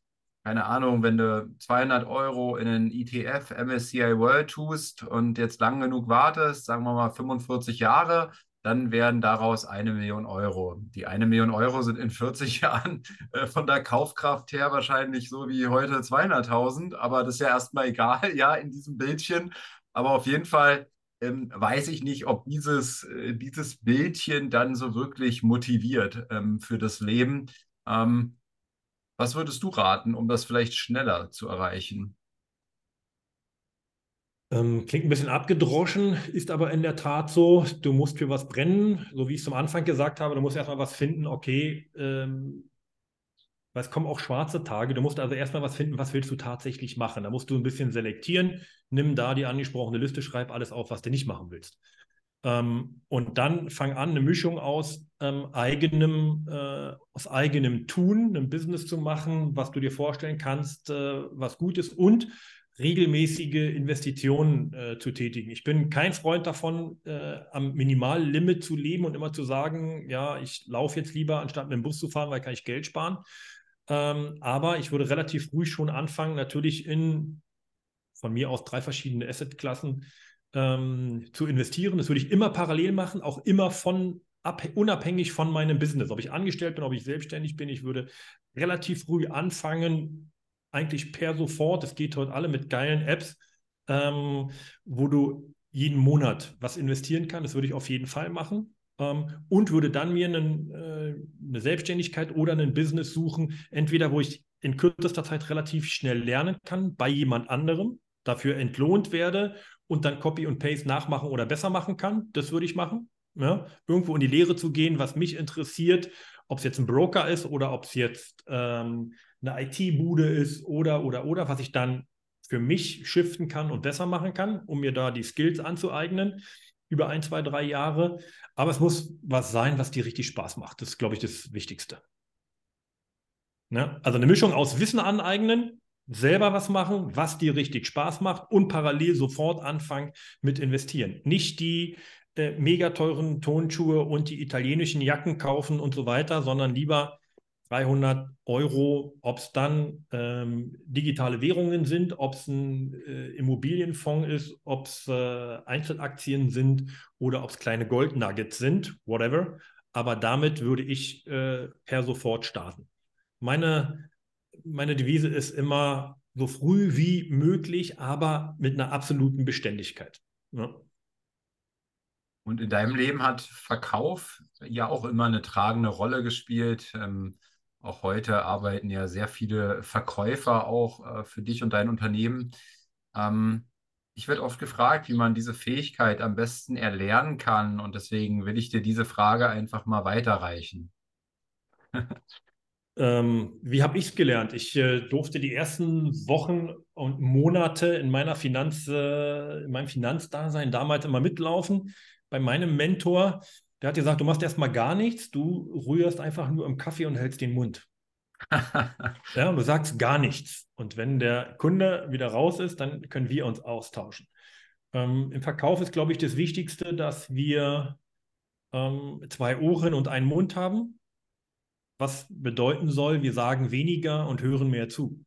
keine Ahnung, wenn du 200 Euro in einen ETF MSCI World tust und jetzt lang genug wartest, sagen wir mal 45 Jahre, dann werden daraus eine Million Euro. Die eine Million Euro sind in 40 *laughs* Jahren äh, von der Kaufkraft her wahrscheinlich so wie heute 200.000, aber das ist ja erstmal egal, *laughs* ja, in diesem Bildchen. Aber auf jeden Fall ähm, weiß ich nicht, ob dieses, äh, dieses Bildchen dann so wirklich motiviert ähm, für das Leben. Ähm, was würdest du raten, um das vielleicht schneller zu erreichen? Ähm, klingt ein bisschen abgedroschen, ist aber in der Tat so. Du musst für was brennen, so wie ich es am Anfang gesagt habe. Du musst erstmal was finden, okay, ähm, weil es kommen auch schwarze Tage. Du musst also erstmal was finden, was willst du tatsächlich machen. Da musst du ein bisschen selektieren. Nimm da die angesprochene Liste, schreib alles auf, was du nicht machen willst. Ähm, und dann fang an, eine Mischung aus ähm, eigenem, äh, aus eigenem Tun, einem Business zu machen, was du dir vorstellen kannst, äh, was gut ist und regelmäßige Investitionen äh, zu tätigen. Ich bin kein Freund davon, äh, am Minimallimit zu leben und immer zu sagen, ja, ich laufe jetzt lieber, anstatt mit dem Bus zu fahren, weil kann ich Geld sparen. Ähm, aber ich würde relativ ruhig schon anfangen, natürlich in von mir aus drei verschiedene Assetklassen ähm, zu investieren. Das würde ich immer parallel machen, auch immer von unabhängig von meinem Business. Ob ich angestellt bin, ob ich selbstständig bin, ich würde relativ früh anfangen, eigentlich per sofort. Es geht heute alle mit geilen Apps, ähm, wo du jeden Monat was investieren kannst. Das würde ich auf jeden Fall machen. Ähm, und würde dann mir einen, äh, eine Selbstständigkeit oder ein Business suchen, entweder wo ich in kürzester Zeit relativ schnell lernen kann bei jemand anderem, dafür entlohnt werde und dann Copy und Paste nachmachen oder besser machen kann. Das würde ich machen. Ja? Irgendwo in die Lehre zu gehen, was mich interessiert, ob es jetzt ein Broker ist oder ob es jetzt ähm, eine IT-Bude ist oder, oder, oder, was ich dann für mich shiften kann und besser machen kann, um mir da die Skills anzueignen über ein, zwei, drei Jahre. Aber es muss was sein, was dir richtig Spaß macht. Das ist, glaube ich, das Wichtigste. Ja? Also eine Mischung aus Wissen aneignen, selber was machen, was dir richtig Spaß macht und parallel sofort anfangen mit investieren. Nicht die äh, mega teuren Tonschuhe und die italienischen Jacken kaufen und so weiter, sondern lieber 300 Euro, ob es dann ähm, digitale Währungen sind, ob es ein äh, Immobilienfonds ist, ob es äh, Einzelaktien sind oder ob es kleine Goldnuggets sind, whatever. Aber damit würde ich äh, per sofort starten. Meine meine Devise ist immer so früh wie möglich, aber mit einer absoluten Beständigkeit. Ja. Und in deinem Leben hat Verkauf ja auch immer eine tragende Rolle gespielt. Ähm, auch heute arbeiten ja sehr viele Verkäufer auch äh, für dich und dein Unternehmen. Ähm, ich werde oft gefragt, wie man diese Fähigkeit am besten erlernen kann. Und deswegen will ich dir diese Frage einfach mal weiterreichen. *laughs* Ähm, wie habe ich es gelernt? Ich äh, durfte die ersten Wochen und Monate in meiner Finanz, äh, in meinem Finanzdasein damals immer mitlaufen. Bei meinem Mentor, der hat gesagt, du machst erstmal gar nichts, du rührst einfach nur im Kaffee und hältst den Mund. *laughs* ja, und du sagst gar nichts. Und wenn der Kunde wieder raus ist, dann können wir uns austauschen. Ähm, Im Verkauf ist, glaube ich, das Wichtigste, dass wir ähm, zwei Ohren und einen Mund haben was bedeuten soll, wir sagen weniger und hören mehr zu.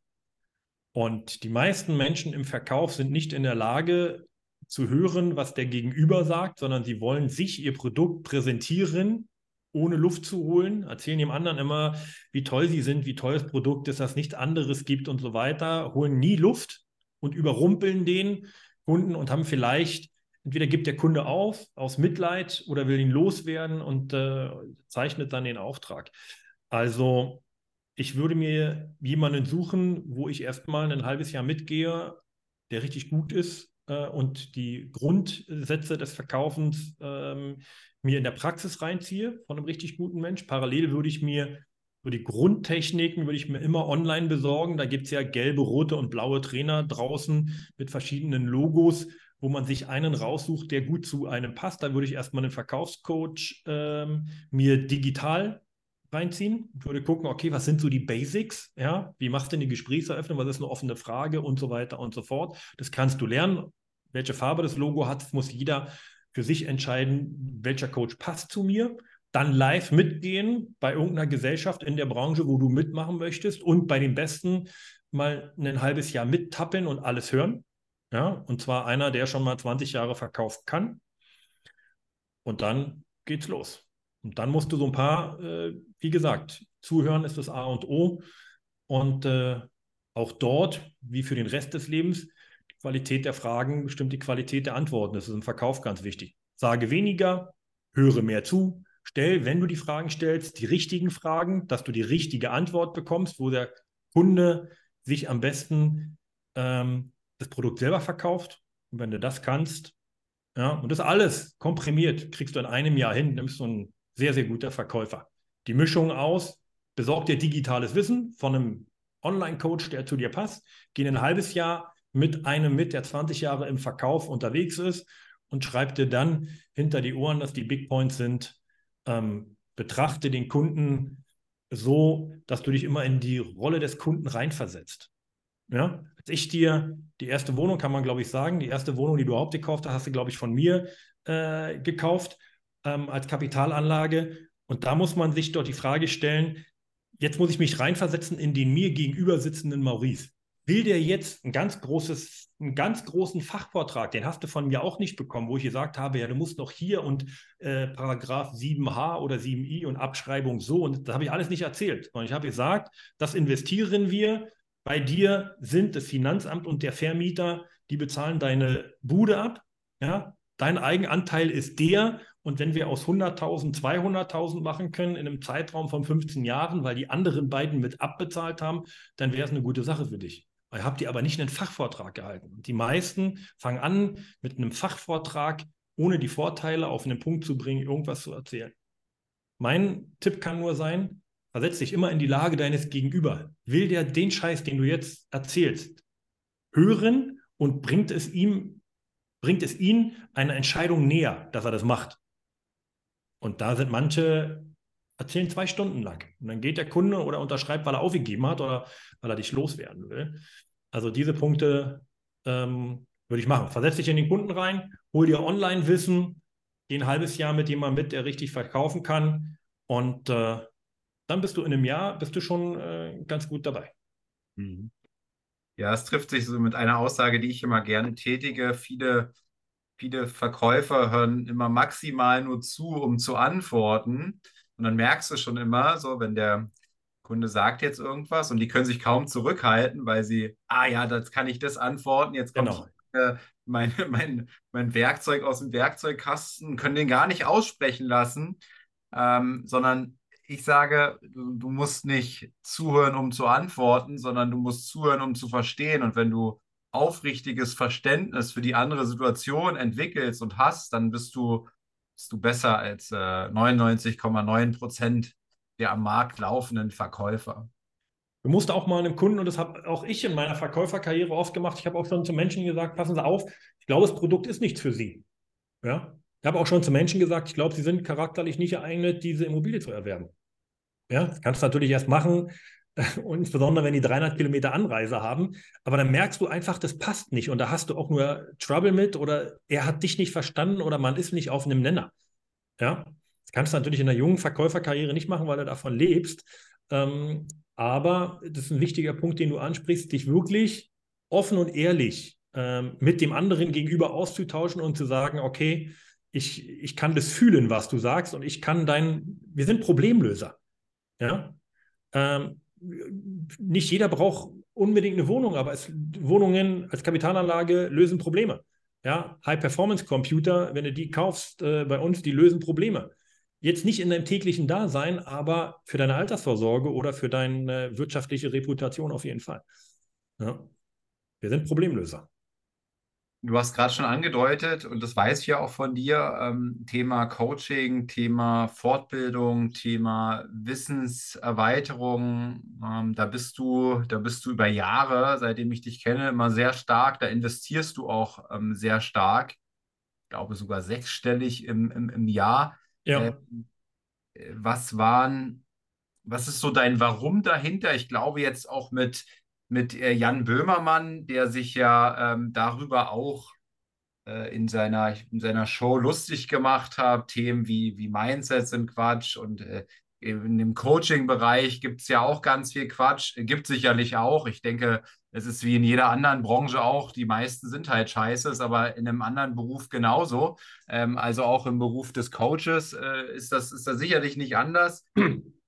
Und die meisten Menschen im Verkauf sind nicht in der Lage zu hören, was der Gegenüber sagt, sondern sie wollen sich ihr Produkt präsentieren, ohne Luft zu holen, erzählen dem anderen immer, wie toll sie sind, wie toll das Produkt ist, dass es nichts anderes gibt und so weiter, holen nie Luft und überrumpeln den Kunden und haben vielleicht entweder gibt der Kunde auf aus Mitleid oder will ihn loswerden und äh, zeichnet dann den Auftrag. Also ich würde mir jemanden suchen, wo ich erstmal ein halbes Jahr mitgehe, der richtig gut ist äh, und die Grundsätze des Verkaufens ähm, mir in der Praxis reinziehe von einem richtig guten Mensch. Parallel würde ich mir so die Grundtechniken würde ich mir immer online besorgen. Da gibt es ja gelbe, rote und blaue Trainer draußen mit verschiedenen Logos, wo man sich einen raussucht, der gut zu einem passt. Da würde ich erstmal einen Verkaufscoach ähm, mir digital reinziehen. Würde gucken, okay, was sind so die Basics? Ja, wie machst du die Gesprächseröffnung? Was ist eine offene Frage und so weiter und so fort? Das kannst du lernen. Welche Farbe das Logo hat, muss jeder für sich entscheiden, welcher Coach passt zu mir. Dann live mitgehen bei irgendeiner Gesellschaft in der Branche, wo du mitmachen möchtest und bei den Besten mal ein halbes Jahr mittappen und alles hören. Ja, und zwar einer, der schon mal 20 Jahre verkaufen kann. Und dann geht's los. Und dann musst du so ein paar, äh, wie gesagt, zuhören ist das A und O. Und äh, auch dort, wie für den Rest des Lebens, die Qualität der Fragen bestimmt die Qualität der Antworten. Das ist im Verkauf ganz wichtig. Sage weniger, höre mehr zu. Stell, wenn du die Fragen stellst, die richtigen Fragen, dass du die richtige Antwort bekommst, wo der Kunde sich am besten ähm, das Produkt selber verkauft. Und wenn du das kannst, ja, und das alles komprimiert, kriegst du in einem Jahr hin, nimmst du ein sehr, sehr guter Verkäufer. Die Mischung aus besorg dir digitales Wissen von einem Online-Coach, der zu dir passt, geh ein halbes Jahr mit einem mit, der 20 Jahre im Verkauf unterwegs ist und schreib dir dann hinter die Ohren, dass die Big Points sind. Ähm, betrachte den Kunden so, dass du dich immer in die Rolle des Kunden reinversetzt. Ja? Als ich dir die erste Wohnung, kann man glaube ich sagen, die erste Wohnung, die du überhaupt gekauft hast, hast du glaube ich von mir äh, gekauft ähm, als Kapitalanlage. Und da muss man sich dort die Frage stellen, jetzt muss ich mich reinversetzen in den mir gegenüber sitzenden Maurice. Will der jetzt ein ganz großes, einen ganz großen Fachvortrag, den hast du von mir auch nicht bekommen, wo ich gesagt habe, ja, du musst noch hier und äh, Paragraph 7h oder 7i und Abschreibung so und das habe ich alles nicht erzählt. Und ich habe gesagt, das investieren wir. Bei dir sind das Finanzamt und der Vermieter, die bezahlen deine Bude ab. Ja, dein Eigenanteil ist der und wenn wir aus 100.000 200.000 machen können in einem Zeitraum von 15 Jahren, weil die anderen beiden mit abbezahlt haben, dann wäre es eine gute Sache für dich. Ihr habt ihr aber nicht einen Fachvortrag gehalten. Die meisten fangen an, mit einem Fachvortrag, ohne die Vorteile auf einen Punkt zu bringen, irgendwas zu erzählen. Mein Tipp kann nur sein, versetz dich immer in die Lage deines Gegenüber. Will der den Scheiß, den du jetzt erzählst, hören und bringt es ihm, bringt es ihn eine Entscheidung näher, dass er das macht? Und da sind manche, erzählen zwei Stunden lang. Und dann geht der Kunde oder unterschreibt, weil er aufgegeben hat oder weil er dich loswerden will. Also diese Punkte ähm, würde ich machen. Versetz dich in den Kunden rein, hol dir Online-Wissen, geh ein halbes Jahr mit jemandem mit, der richtig verkaufen kann. Und äh, dann bist du in einem Jahr, bist du schon äh, ganz gut dabei. Mhm. Ja, es trifft sich so mit einer Aussage, die ich immer gerne tätige. Viele viele Verkäufer hören immer maximal nur zu, um zu antworten. Und dann merkst du schon immer, so, wenn der Kunde sagt jetzt irgendwas und die können sich kaum zurückhalten, weil sie, ah ja, das kann ich das antworten, jetzt kommt genau. äh, mein, *laughs* mein, mein Werkzeug aus dem Werkzeugkasten, können den gar nicht aussprechen lassen, ähm, sondern ich sage, du, du musst nicht zuhören, um zu antworten, sondern du musst zuhören, um zu verstehen. Und wenn du aufrichtiges Verständnis für die andere Situation entwickelst und hast, dann bist du, bist du besser als äh, 99,9 Prozent der am Markt laufenden Verkäufer. Du musst auch mal einem Kunden, und das habe auch ich in meiner Verkäuferkarriere oft gemacht, ich habe auch schon zu Menschen gesagt, passen Sie auf, ich glaube, das Produkt ist nichts für Sie. Ja? Ich habe auch schon zu Menschen gesagt, ich glaube, Sie sind charakterlich nicht geeignet, diese Immobilie zu erwerben. Ja, das kannst du natürlich erst machen, *laughs* und insbesondere wenn die 300 Kilometer Anreise haben. Aber dann merkst du einfach, das passt nicht und da hast du auch nur Trouble mit oder er hat dich nicht verstanden oder man ist nicht auf einem Nenner. Ja, das kannst du natürlich in der jungen Verkäuferkarriere nicht machen, weil du davon lebst. Ähm, aber das ist ein wichtiger Punkt, den du ansprichst, dich wirklich offen und ehrlich ähm, mit dem anderen gegenüber auszutauschen und zu sagen, okay, ich, ich kann das fühlen, was du sagst und ich kann dein, wir sind Problemlöser. Ja, ähm, nicht jeder braucht unbedingt eine Wohnung, aber es, Wohnungen als Kapitalanlage lösen Probleme. Ja, High-Performance-Computer, wenn du die kaufst äh, bei uns, die lösen Probleme. Jetzt nicht in deinem täglichen Dasein, aber für deine Altersvorsorge oder für deine wirtschaftliche Reputation auf jeden Fall. Ja. Wir sind Problemlöser. Du hast gerade schon angedeutet, und das weiß ich ja auch von dir, ähm, Thema Coaching, Thema Fortbildung, Thema Wissenserweiterung. Ähm, da bist du, da bist du über Jahre, seitdem ich dich kenne, immer sehr stark. Da investierst du auch ähm, sehr stark. Ich glaube sogar sechsstellig im, im, im Jahr. Ja. Äh, was waren, was ist so dein Warum dahinter? Ich glaube jetzt auch mit mit äh, Jan Böhmermann, der sich ja ähm, darüber auch äh, in, seiner, in seiner Show lustig gemacht hat. Themen wie, wie Mindset sind Quatsch und äh, in dem Coaching-Bereich gibt es ja auch ganz viel Quatsch. Gibt sicherlich auch. Ich denke, es ist wie in jeder anderen Branche auch. Die meisten sind halt scheiße, ist aber in einem anderen Beruf genauso. Ähm, also auch im Beruf des Coaches äh, ist, das, ist das sicherlich nicht anders *clears throat*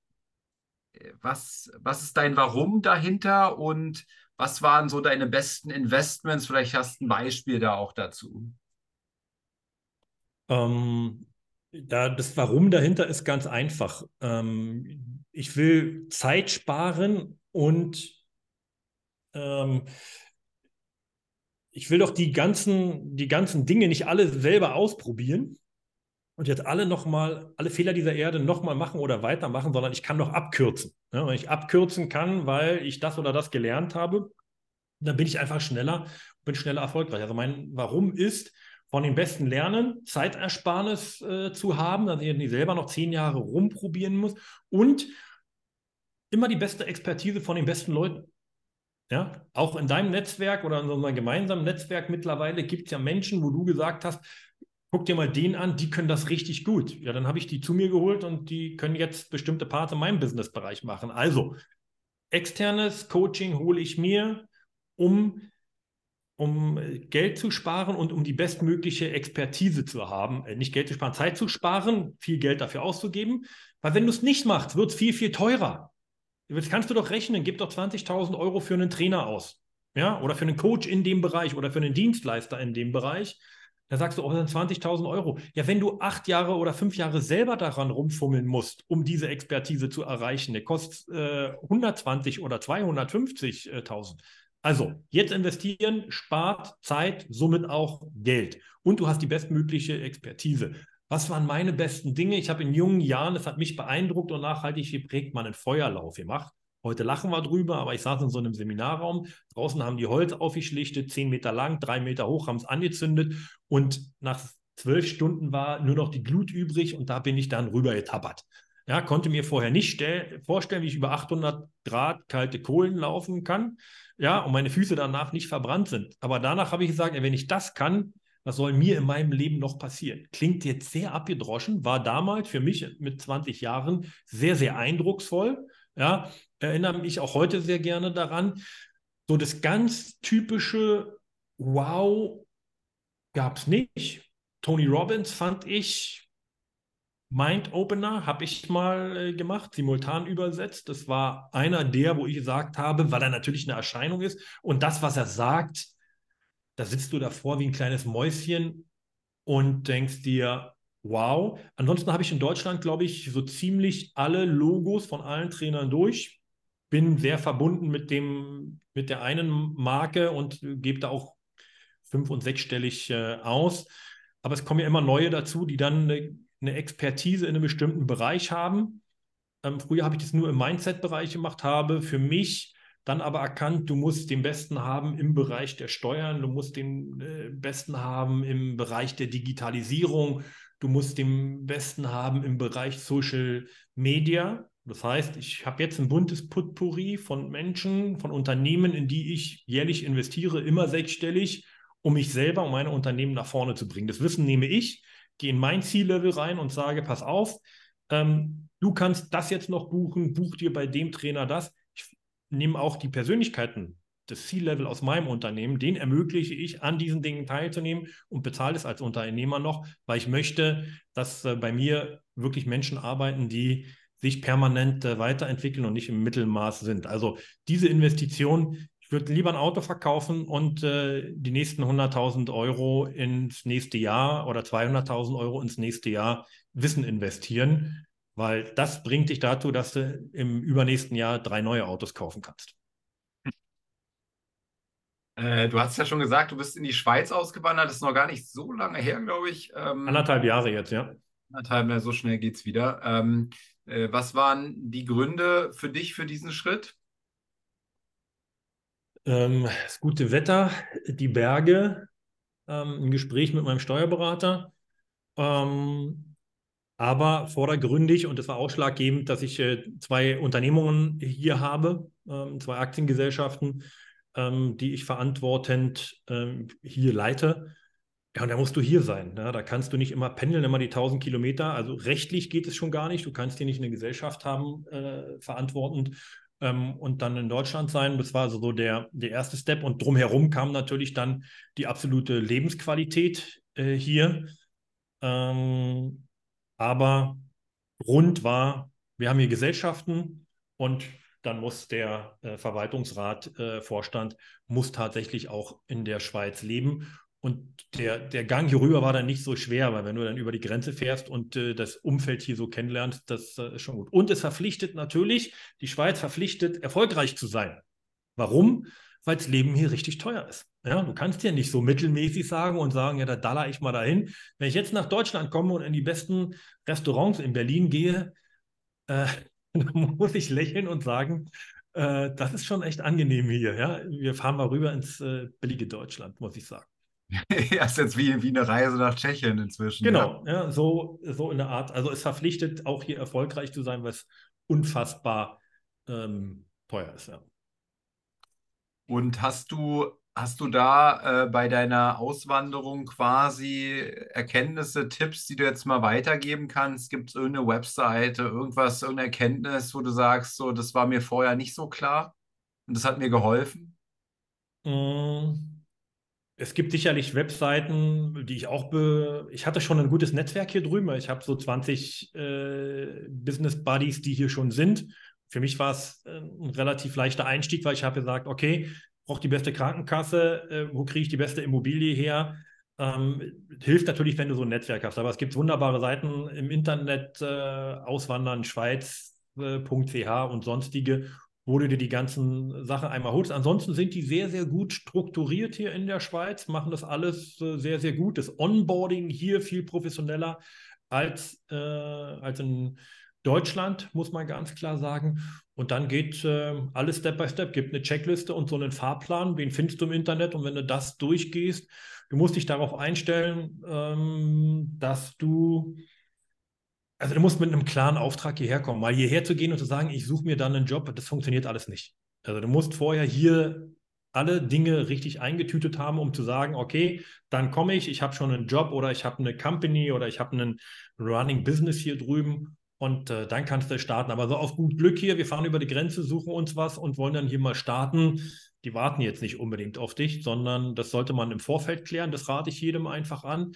was, was ist dein Warum dahinter und was waren so deine besten Investments? Vielleicht hast du ein Beispiel da auch dazu. Ähm, da das Warum dahinter ist ganz einfach. Ähm, ich will Zeit sparen und ähm, ich will doch die ganzen, die ganzen Dinge nicht alle selber ausprobieren, und jetzt alle nochmal, alle Fehler dieser Erde nochmal machen oder weitermachen, sondern ich kann noch abkürzen. Ja, wenn ich abkürzen kann, weil ich das oder das gelernt habe, dann bin ich einfach schneller, bin schneller erfolgreich. Also mein Warum ist, von den Besten lernen, Zeitersparnis äh, zu haben, dass ich nicht selber noch zehn Jahre rumprobieren muss und immer die beste Expertise von den besten Leuten. Ja, auch in deinem Netzwerk oder in unserem gemeinsamen Netzwerk mittlerweile gibt es ja Menschen, wo du gesagt hast, guck dir mal den an, die können das richtig gut. Ja, dann habe ich die zu mir geholt und die können jetzt bestimmte Parts in meinem Businessbereich machen. Also, externes Coaching hole ich mir, um, um Geld zu sparen und um die bestmögliche Expertise zu haben. Äh, nicht Geld zu sparen, Zeit zu sparen, viel Geld dafür auszugeben. Weil wenn du es nicht machst, wird es viel, viel teurer. Jetzt kannst du doch rechnen, gib doch 20.000 Euro für einen Trainer aus. Ja, oder für einen Coach in dem Bereich oder für einen Dienstleister in dem Bereich. Da sagst du, oh, das sind 20.000 Euro. Ja, wenn du acht Jahre oder fünf Jahre selber daran rumfummeln musst, um diese Expertise zu erreichen, der kostet äh, 120 oder 250.000. Also, jetzt investieren, spart Zeit, somit auch Geld. Und du hast die bestmögliche Expertise. Was waren meine besten Dinge? Ich habe in jungen Jahren, das hat mich beeindruckt und nachhaltig geprägt, mal einen Feuerlauf gemacht. Heute lachen wir drüber, aber ich saß in so einem Seminarraum. Draußen haben die Holz aufgeschlichtet, zehn Meter lang, drei Meter hoch, haben es angezündet. Und nach zwölf Stunden war nur noch die Glut übrig und da bin ich dann rüber getappert. Ja, konnte mir vorher nicht vorstellen, wie ich über 800 Grad kalte Kohlen laufen kann. Ja, und meine Füße danach nicht verbrannt sind. Aber danach habe ich gesagt, wenn ich das kann, was soll mir in meinem Leben noch passieren? Klingt jetzt sehr abgedroschen, war damals für mich mit 20 Jahren sehr, sehr eindrucksvoll. Ja, erinnere mich auch heute sehr gerne daran. So das ganz typische Wow gab es nicht. Tony Robbins fand ich Mind Opener, habe ich mal äh, gemacht, simultan übersetzt. Das war einer der, wo ich gesagt habe, weil er natürlich eine Erscheinung ist und das, was er sagt, da sitzt du davor wie ein kleines Mäuschen und denkst dir, wow. Ansonsten habe ich in Deutschland, glaube ich, so ziemlich alle Logos von allen Trainern durch. Bin sehr verbunden mit dem, mit der einen Marke und gebe da auch fünf- und sechsstellig äh, aus. Aber es kommen ja immer neue dazu, die dann eine, eine Expertise in einem bestimmten Bereich haben. Ähm, früher habe ich das nur im Mindset-Bereich gemacht, habe für mich dann aber erkannt, du musst den Besten haben im Bereich der Steuern, du musst den äh, Besten haben im Bereich der Digitalisierung, du musst den Besten haben im Bereich Social Media. Das heißt, ich habe jetzt ein buntes Putpuri von Menschen, von Unternehmen, in die ich jährlich investiere, immer sechsstellig, um mich selber und meine Unternehmen nach vorne zu bringen. Das Wissen nehme ich, gehe in mein Ziellevel rein und sage, pass auf, ähm, du kannst das jetzt noch buchen, buch dir bei dem Trainer das nehme auch die Persönlichkeiten des C-Level aus meinem Unternehmen, den ermögliche ich, an diesen Dingen teilzunehmen und bezahle es als Unternehmer noch, weil ich möchte, dass äh, bei mir wirklich Menschen arbeiten, die sich permanent äh, weiterentwickeln und nicht im Mittelmaß sind. Also diese Investition, ich würde lieber ein Auto verkaufen und äh, die nächsten 100.000 Euro ins nächste Jahr oder 200.000 Euro ins nächste Jahr Wissen investieren, weil das bringt dich dazu, dass du im übernächsten Jahr drei neue Autos kaufen kannst. Äh, du hast ja schon gesagt, du bist in die Schweiz ausgewandert. Das ist noch gar nicht so lange her, glaube ich. Ähm, anderthalb Jahre jetzt, ja. Anderthalb, so schnell geht es wieder. Ähm, äh, was waren die Gründe für dich für diesen Schritt? Ähm, das gute Wetter, die Berge, ähm, ein Gespräch mit meinem Steuerberater. Ähm, aber vordergründig, und das war ausschlaggebend, dass ich äh, zwei Unternehmungen hier habe, ähm, zwei Aktiengesellschaften, ähm, die ich verantwortend ähm, hier leite. Ja, und da musst du hier sein. Ja? Da kannst du nicht immer pendeln, immer die 1000 Kilometer. Also rechtlich geht es schon gar nicht. Du kannst hier nicht eine Gesellschaft haben, äh, verantwortend ähm, und dann in Deutschland sein. Das war also so der, der erste Step. Und drumherum kam natürlich dann die absolute Lebensqualität äh, hier. Ähm, aber Grund war, wir haben hier Gesellschaften und dann muss der äh, Verwaltungsrat, äh, Vorstand, muss tatsächlich auch in der Schweiz leben. Und der, der Gang hier rüber war dann nicht so schwer, weil wenn du dann über die Grenze fährst und äh, das Umfeld hier so kennenlernst, das äh, ist schon gut. Und es verpflichtet natürlich, die Schweiz verpflichtet, erfolgreich zu sein. Warum? weil das Leben hier richtig teuer ist. Ja, du kannst ja nicht so mittelmäßig sagen und sagen, ja, da daller ich mal dahin. Wenn ich jetzt nach Deutschland komme und in die besten Restaurants in Berlin gehe, äh, *laughs* dann muss ich lächeln und sagen, äh, das ist schon echt angenehm hier. Ja? Wir fahren mal rüber ins äh, billige Deutschland, muss ich sagen. *laughs* ja, ist jetzt wie, wie eine Reise nach Tschechien inzwischen. Genau, ja, ja so, so in der Art. Also es verpflichtet, auch hier erfolgreich zu sein, was unfassbar ähm, teuer ist. Ja. Und hast du, hast du da äh, bei deiner Auswanderung quasi Erkenntnisse, Tipps, die du jetzt mal weitergeben kannst? Gibt es irgendeine Webseite, irgendwas, irgendeine Erkenntnis, wo du sagst, so, das war mir vorher nicht so klar und das hat mir geholfen? Mm. Es gibt sicherlich Webseiten, die ich auch be ich hatte schon ein gutes Netzwerk hier drüben. Ich habe so 20 äh, Business Buddies, die hier schon sind für mich war es äh, ein relativ leichter Einstieg, weil ich habe gesagt, okay, brauche die beste Krankenkasse, äh, wo kriege ich die beste Immobilie her? Ähm, hilft natürlich, wenn du so ein Netzwerk hast. Aber es gibt wunderbare Seiten im Internet, äh, Auswandern, Schweiz.ch äh, und sonstige, wo du dir die ganzen Sachen einmal holst. Ansonsten sind die sehr, sehr gut strukturiert hier in der Schweiz, machen das alles äh, sehr, sehr gut. Das Onboarding hier viel professioneller als, äh, als in Deutschland, muss man ganz klar sagen. Und dann geht äh, alles Step by Step, gibt eine Checkliste und so einen Fahrplan, den findest du im Internet. Und wenn du das durchgehst, du musst dich darauf einstellen, ähm, dass du, also du musst mit einem klaren Auftrag hierher kommen. Mal hierher zu gehen und zu sagen, ich suche mir dann einen Job, das funktioniert alles nicht. Also du musst vorher hier alle Dinge richtig eingetütet haben, um zu sagen, okay, dann komme ich, ich habe schon einen Job oder ich habe eine Company oder ich habe einen Running Business hier drüben und äh, dann kannst du starten. Aber so auf gut Glück hier, wir fahren über die Grenze, suchen uns was und wollen dann hier mal starten. Die warten jetzt nicht unbedingt auf dich, sondern das sollte man im Vorfeld klären. Das rate ich jedem einfach an.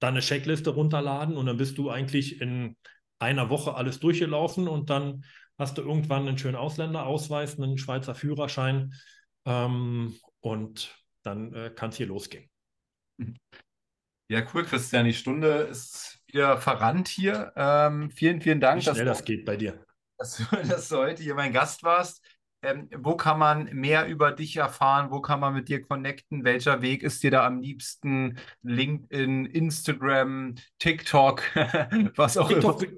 Dann eine Checkliste runterladen und dann bist du eigentlich in einer Woche alles durchgelaufen und dann hast du irgendwann einen schönen Ausländerausweis, einen Schweizer Führerschein ähm, und dann äh, kann es hier losgehen. Ja, cool, Christian. Die Stunde ist wieder verrannt hier. Ähm, vielen, vielen Dank. Wie schnell dass das geht bei dir. Dass du, *laughs* dass du heute hier mein Gast warst. Ähm, wo kann man mehr über dich erfahren? Wo kann man mit dir connecten? Welcher Weg ist dir da am liebsten? LinkedIn, Instagram, TikTok, *laughs* was auch TikTok, immer.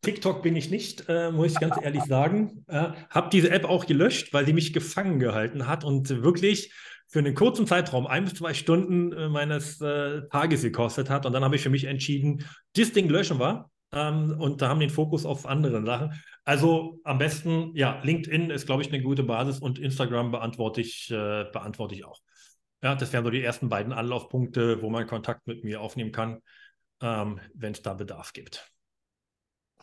TikTok bin ich nicht, äh, muss ich ganz ehrlich sagen. Äh, habe diese App auch gelöscht, weil sie mich gefangen gehalten hat und wirklich für einen kurzen Zeitraum, ein bis zwei Stunden äh, meines äh, Tages gekostet hat. Und dann habe ich für mich entschieden, das Ding löschen wir. Ähm, und da haben den Fokus auf andere Sachen. Also am besten, ja, LinkedIn ist, glaube ich, eine gute Basis und Instagram beantworte ich, äh, beantworte ich auch. Ja, das wären so die ersten beiden Anlaufpunkte, wo man Kontakt mit mir aufnehmen kann, ähm, wenn es da Bedarf gibt.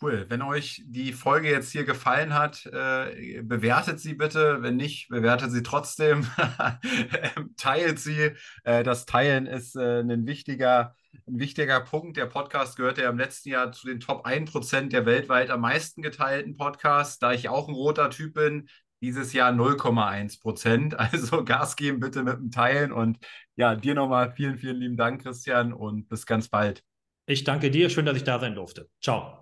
Cool. Wenn euch die Folge jetzt hier gefallen hat, äh, bewertet sie bitte. Wenn nicht, bewertet sie trotzdem. *laughs* Teilt sie. Äh, das Teilen ist äh, ein, wichtiger, ein wichtiger Punkt. Der Podcast gehörte ja im letzten Jahr zu den Top 1% der weltweit am meisten geteilten Podcasts. Da ich auch ein roter Typ bin, dieses Jahr 0,1% *laughs* Also Gas geben bitte mit dem Teilen. Und ja, dir nochmal vielen, vielen lieben Dank, Christian, und bis ganz bald. Ich danke dir. Schön, dass ich da sein durfte. Ciao.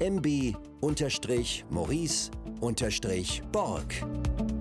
mb-maurice-borg.